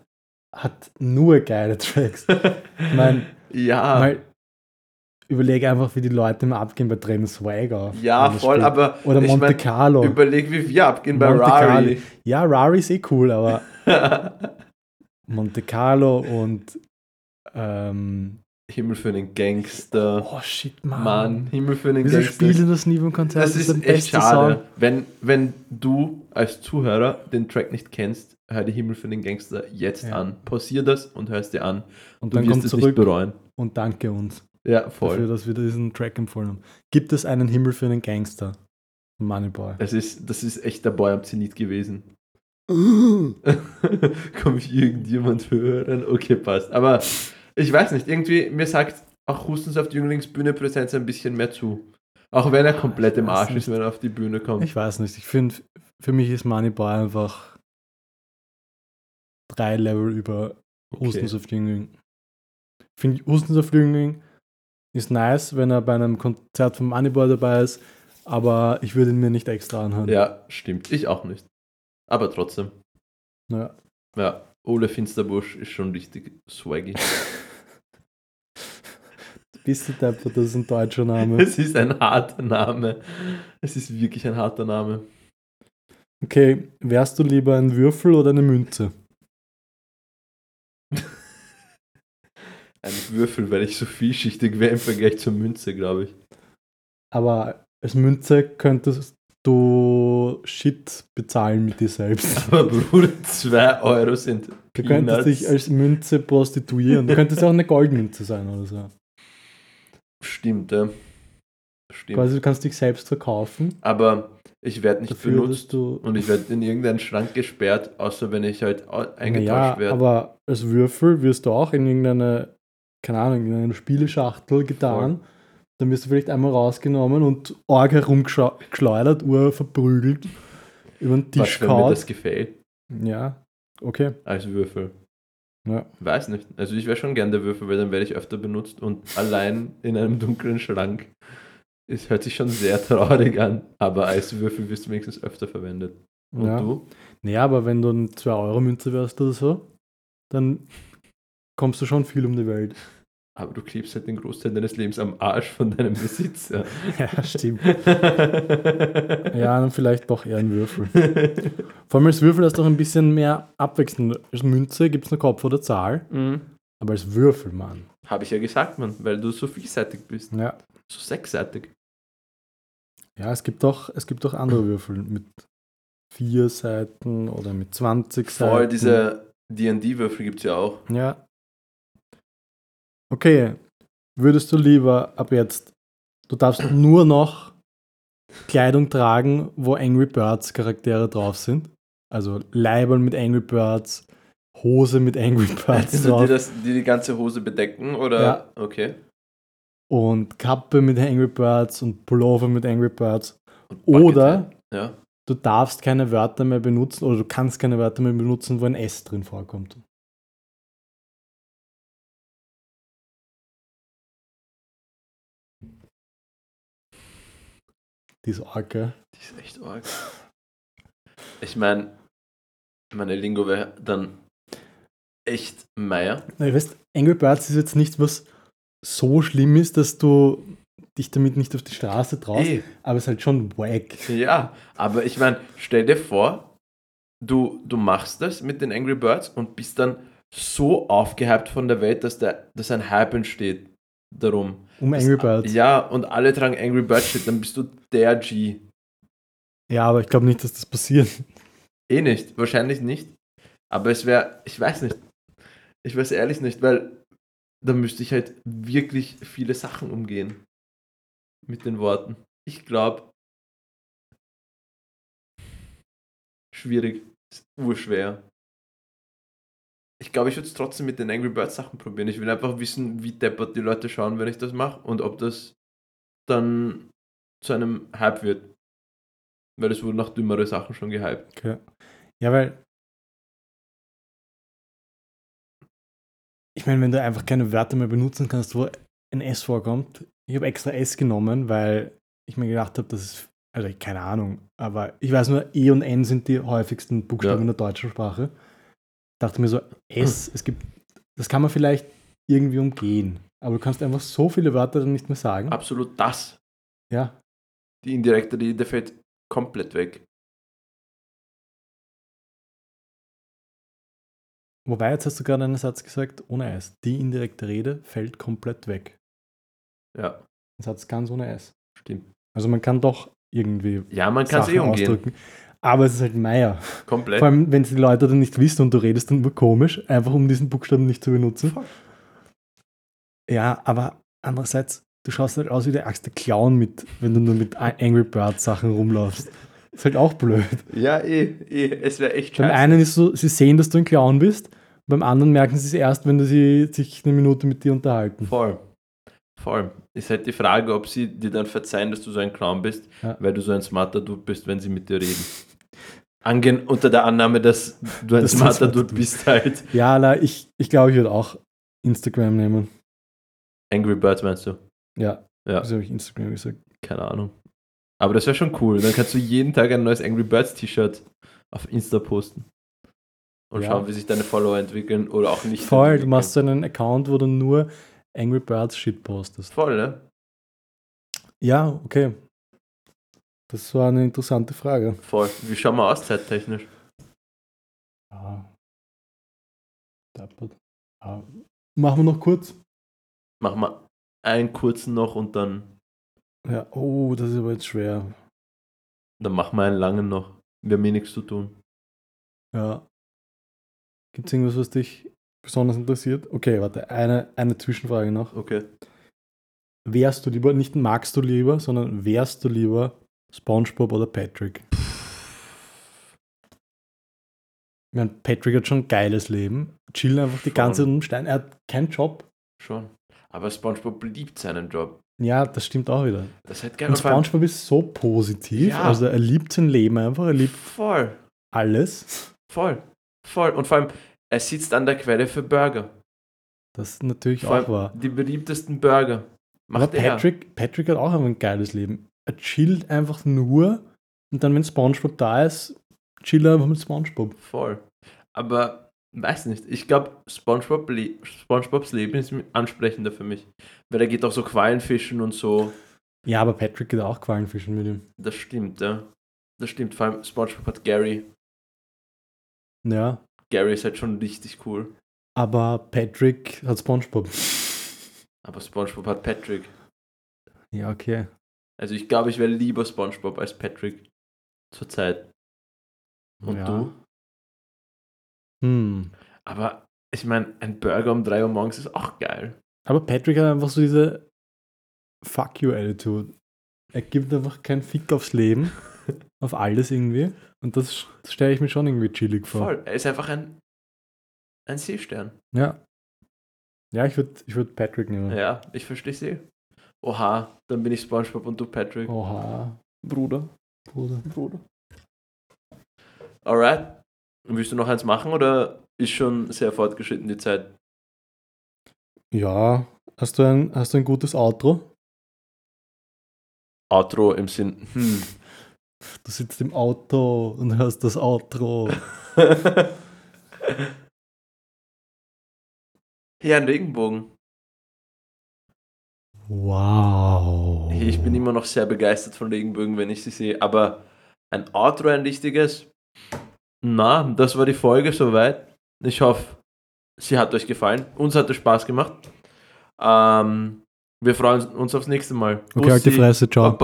S2: hat nur geile Tracks. (laughs) Ich meine,
S1: ja,
S2: mal überlege einfach, wie die Leute immer abgehen bei Trainer Swagger.
S1: ja,
S2: wenn er
S1: voll,
S2: spielt.
S1: aber
S2: Oder Monte
S1: mein,
S2: Carlo.
S1: überleg, wie wir abgehen bei
S2: Monte
S1: Rari.
S2: Ja, Rari ist eh cool, aber (laughs) Monte Carlo und ähm,
S1: Himmel für einen Gangster.
S2: oh shit, Mann.
S1: Mann, Himmel für einen
S2: Wieso
S1: Gangster.
S2: spielen das nie beim Konzert?
S1: Das ist
S2: der
S1: echt schade.
S2: Song.
S1: Wenn, wenn du als Zuhörer den Track nicht kennst, hör die Himmel für den Gangster jetzt
S2: Ja.
S1: an. Pausier das und hör es dir an.
S2: Und
S1: Du
S2: dann
S1: wirst
S2: kommt
S1: es nicht
S2: zurück
S1: bereuen.
S2: und danke uns
S1: Ja,
S2: dafür,
S1: voll.
S2: dass wir diesen Track empfohlen haben. Gibt es einen Himmel für einen Gangster? Moneyboy.
S1: Das ist, das ist echt der Boy am Zenit gewesen. (laughs) (laughs) Komm ich irgendjemand hören? Okay, passt. Aber ich weiß nicht, irgendwie, mir sagt auch Hustensaft Jünglingsbühne Präsenz ein bisschen mehr zu. Auch wenn er komplett im Arsch ist,
S2: nicht.
S1: wenn er auf die Bühne kommt.
S2: Ich weiß nicht. Ich finde, für mich ist Moneyboy einfach drei Level über
S1: Okay.
S2: Hustensaft-Jüngling. Ich finde, Hustensaft-Jüngling ist nice, wenn er bei einem Konzert von Moneyboy dabei ist, aber ich würde ihn mir nicht extra anhören.
S1: Ja, stimmt. Ich auch nicht. Aber trotzdem.
S2: Ja.
S1: Ja, Ole Finsterbusch ist schon richtig swaggy. (laughs)
S2: Bist du deppert, das ist ein deutscher Name. (laughs)
S1: Es ist ein harter Name. Es ist wirklich ein harter Name.
S2: Okay, wärst du lieber ein Würfel oder eine Münze?
S1: Ein Würfel, weil ich so vielschichtig wäre im Vergleich zur Münze, glaube ich.
S2: Aber als Münze könntest du Shit bezahlen mit dir selbst. (laughs)
S1: Aber Bruder, 2 Euro sind
S2: Du könntest
S1: Peanuts.
S2: dich als Münze prostituieren. Du könntest auch eine Goldmünze sein oder so.
S1: Stimmt, ja. Stimmt.
S2: Quasi, du kannst dich selbst verkaufen.
S1: Aber ich werde nicht
S2: Dafür,
S1: benutzt und ich werde in irgendeinen Schrank gesperrt, außer wenn ich halt eingetauscht
S2: Naja,
S1: werde.
S2: aber als Würfel wirst du auch in irgendeine, keine Ahnung, in eine Spieleschachtel getan. Dann wirst du vielleicht einmal rausgenommen und arg herumgeschleudert, ur verprügelt, über den Tisch
S1: Was, wenn mir
S2: gehauen.
S1: das gefällt,
S2: Ja, okay.
S1: als Würfel.
S2: Ja.
S1: Weiß nicht. Also ich wäre schon gern der Würfel, weil dann werde ich öfter benutzt und allein in einem dunklen Schrank. Es hört sich schon sehr traurig an, aber als Würfel wirst du wenigstens öfter verwendet. Und
S2: ja.
S1: du?
S2: Naja, aber wenn du eine 2-Euro-Münze wärst oder so, dann kommst du schon viel um die Welt.
S1: Aber du klebst halt den Großteil deines Lebens am Arsch von deinem Besitzer. (laughs)
S2: Ja, stimmt. Ja, dann vielleicht doch eher ein Würfel. Vor allem als Würfel hast du auch ein bisschen mehr Abwechslung. Als Münze gibt es eine Kopf oder Zahl,
S1: mhm.
S2: aber als Würfel, Mann.
S1: Habe ich ja gesagt, Mann, weil du so vielseitig bist.
S2: Ja.
S1: So sechsseitig.
S2: Ja, es gibt auch, es gibt auch andere Würfel mit vier Seiten oder mit 20 Seiten.
S1: Voll, diese D&D-Würfel gibt es ja auch.
S2: Ja. Okay, würdest du lieber ab jetzt, du darfst nur noch Kleidung tragen, wo Angry Birds Charaktere drauf sind? Also Leiberl mit Angry Birds, Hose mit Angry (laughs) Birds
S1: Also die,
S2: drauf
S1: das, die die ganze Hose bedecken, oder?
S2: Ja.
S1: Okay.
S2: und Kappe mit Angry Birds und Pullover mit Angry Birds. Oder-.
S1: Ja.
S2: Du darfst keine Wörter mehr benutzen oder du kannst keine Wörter mehr benutzen, wo ein S drin vorkommt. Die ist arg, gell?
S1: Die ist echt arg. Ich meine, meine Lingo wäre dann echt Meier.
S2: Na, ich weiß, Angry Birds ist jetzt nicht was so schlimm ist, dass du dich damit nicht auf die Straße traust,
S1: Ey,
S2: aber es ist halt schon wack.
S1: ja, aber ich meine, stell dir vor, du, du machst das mit den Angry Birds und bist dann so aufgehypt von der Welt, dass, der, dass ein Hype entsteht darum.
S2: Um Angry Birds.
S1: Ja, und alle tragen Angry Birds Shit, dann bist du der G.
S2: Ja, aber ich glaube nicht, dass das passiert.
S1: Eh nicht, wahrscheinlich nicht. Aber es wäre, ich weiß nicht. Ich weiß ehrlich nicht, weil da müsste ich halt wirklich viele Sachen umgehen. Mit den Worten. Ich glaube. Schwierig. Ist urschwer. Ich glaube, ich würde es trotzdem mit den Angry Birds Sachen probieren. Ich will einfach wissen, wie deppert die Leute schauen, wenn ich das mache und ob das dann zu einem Hype wird. Weil es wurden nach dümmere Sachen schon gehypt.
S2: Okay. Ja, weil. Ich meine, wenn du einfach keine Wörter mehr benutzen kannst, wo ein S vorkommt. Ich habe extra S genommen, weil ich mir gedacht habe, das ist. Also, keine Ahnung. Aber ich weiß nur, E und N sind die häufigsten Buchstaben
S1: Ja.
S2: in der deutschen Sprache. Dachte mir so, S, es gibt. Das kann man vielleicht irgendwie umgehen. Aber du kannst einfach so viele Wörter dann nicht mehr sagen.
S1: Absolut das.
S2: Ja.
S1: Die indirekte Rede fällt komplett weg.
S2: Wobei, jetzt hast du gerade einen Satz gesagt, ohne S. Die indirekte Rede fällt komplett weg.
S1: Ja,
S2: Ein Satz ganz ohne S.
S1: stimmt.
S2: Also man kann doch irgendwie
S1: Ja, man kann es eh umgehen.
S2: ausdrücken. Aber es ist halt Meier.
S1: Komplett.
S2: Vor allem, wenn es die Leute dann nicht wissen und du redest dann nur komisch, einfach um diesen Buchstaben nicht zu benutzen.
S1: Fuck.
S2: Ja, aber andererseits, du schaust halt aus wie der ärgste Clown mit, wenn du nur mit Angry Bird Sachen rumlaufst. Ist halt auch blöd.
S1: Ja, eh, eh. Es wäre echt
S2: Beim
S1: scheiße.
S2: einen ist so, sie sehen, dass du ein Clown bist, beim anderen merken sie es erst, wenn sie sich eine Minute mit dir unterhalten.
S1: Voll. Voll. Ist halt die Frage, ob sie dir dann verzeihen, dass du so ein Clown bist,
S2: Ja.
S1: weil du so ein smarter Dude bist, wenn sie mit dir reden. Angen unter der Annahme, dass du ein
S2: ein
S1: smarter Dude bist halt.
S2: Ja, na, ich, ich glaube, ich würde auch Instagram nehmen.
S1: Angry Birds meinst du?
S2: Ja,
S1: Ja.
S2: wieso habe ich Instagram gesagt?
S1: Keine Ahnung. Aber das wäre schon cool. Dann kannst du jeden Tag ein neues Angry Birds T-Shirt auf Insta posten. Und
S2: Ja.
S1: schauen, wie sich deine Follower entwickeln oder auch nicht.
S2: Voll, du machst so einen Account, wo du nur Angry Birds Shit postest.
S1: Voll, ne?
S2: Ja, okay. Das war eine interessante Frage.
S1: Voll. Wie schauen wir aus zeittechnisch?
S2: Ja. Deppert. Ja. Machen wir noch kurz.
S1: Machen wir einen kurzen noch und dann,
S2: Ja, oh, das ist aber jetzt schwer.
S1: dann machen wir einen langen noch. Wir haben eh nichts zu tun.
S2: Ja. Gibt es irgendwas, was dich besonders interessiert? Okay, warte, eine, eine Zwischenfrage noch.
S1: Okay.
S2: Wärst du lieber, nicht magst du lieber, sondern wärst du lieber SpongeBob oder Patrick? Ich meine, Patrick hat schon ein geiles Leben. Chillen einfach die
S1: Schon.
S2: ganze Zeit um Stein. Er hat keinen Job.
S1: Schon. Aber SpongeBob liebt seinen Job.
S2: Ja, das stimmt auch wieder.
S1: Das halt geil.
S2: Und SpongeBob ist so positiv.
S1: Ja.
S2: Also er liebt sein Leben einfach. Er liebt
S1: Voll.
S2: alles.
S1: Voll. Voll. Und vor allem, er sitzt an der Quelle für Burger.
S2: Das ist natürlich
S1: Vor
S2: auch wahr.
S1: die beliebtesten Burger. Macht
S2: Aber
S1: er.
S2: Patrick, Patrick hat auch einfach ein geiles Leben. Er chillt einfach nur und dann, wenn SpongeBob da ist, chillt er einfach mit SpongeBob.
S1: Voll. Aber weiß nicht. Ich glaube, SpongeBob le SpongeBobs Leben ist ansprechender für mich. Weil er geht auch so Quallenfischen und so.
S2: Ja, aber Patrick geht auch Quallenfischen mit ihm.
S1: Das stimmt, ja. Das stimmt. Vor allem SpongeBob hat Gary.
S2: Ja,
S1: Gary ist halt schon richtig cool.
S2: aber Patrick hat SpongeBob.
S1: Aber SpongeBob hat Patrick.
S2: Ja, okay.
S1: Also ich glaube, ich wäre lieber SpongeBob als Patrick. Zurzeit. Und
S2: ja.
S1: du?
S2: Hm.
S1: Aber ich meine, ein Burger um 3 Uhr morgens ist auch geil.
S2: Aber Patrick hat einfach so diese Fuck you Attitude. Er gibt einfach keinen Fick aufs Leben, (laughs) auf alles irgendwie. Und das, das stelle ich mir schon irgendwie chillig vor.
S1: Voll. Er ist einfach ein, ein Seestern.
S2: Ja. Ja, ich würde ich würd Patrick nehmen.
S1: Ja, ich verstehe sie. Oha, dann bin ich SpongeBob und du Patrick.
S2: Oha,
S1: Bruder.
S2: Bruder.
S1: Bruder. Alright. Willst du noch eins machen oder ist schon sehr fortgeschritten die Zeit?
S2: Ja, hast du ein, hast du ein gutes Outro?
S1: Outro im Sinn, hm,
S2: Du sitzt im Auto und hörst das Outro. (laughs)
S1: Ja, ein Regenbogen.
S2: Wow.
S1: Ich bin immer noch sehr begeistert von Regenbögen, wenn ich sie sehe. Aber ein Outro, ein richtiges. Na, das war die Folge soweit. Ich hoffe, sie hat euch gefallen. Uns hat es Spaß gemacht. Ähm, wir freuen uns aufs nächste Mal.
S2: Okay, halt die
S1: Bussi,
S2: Fresse, ciao.
S1: Baba.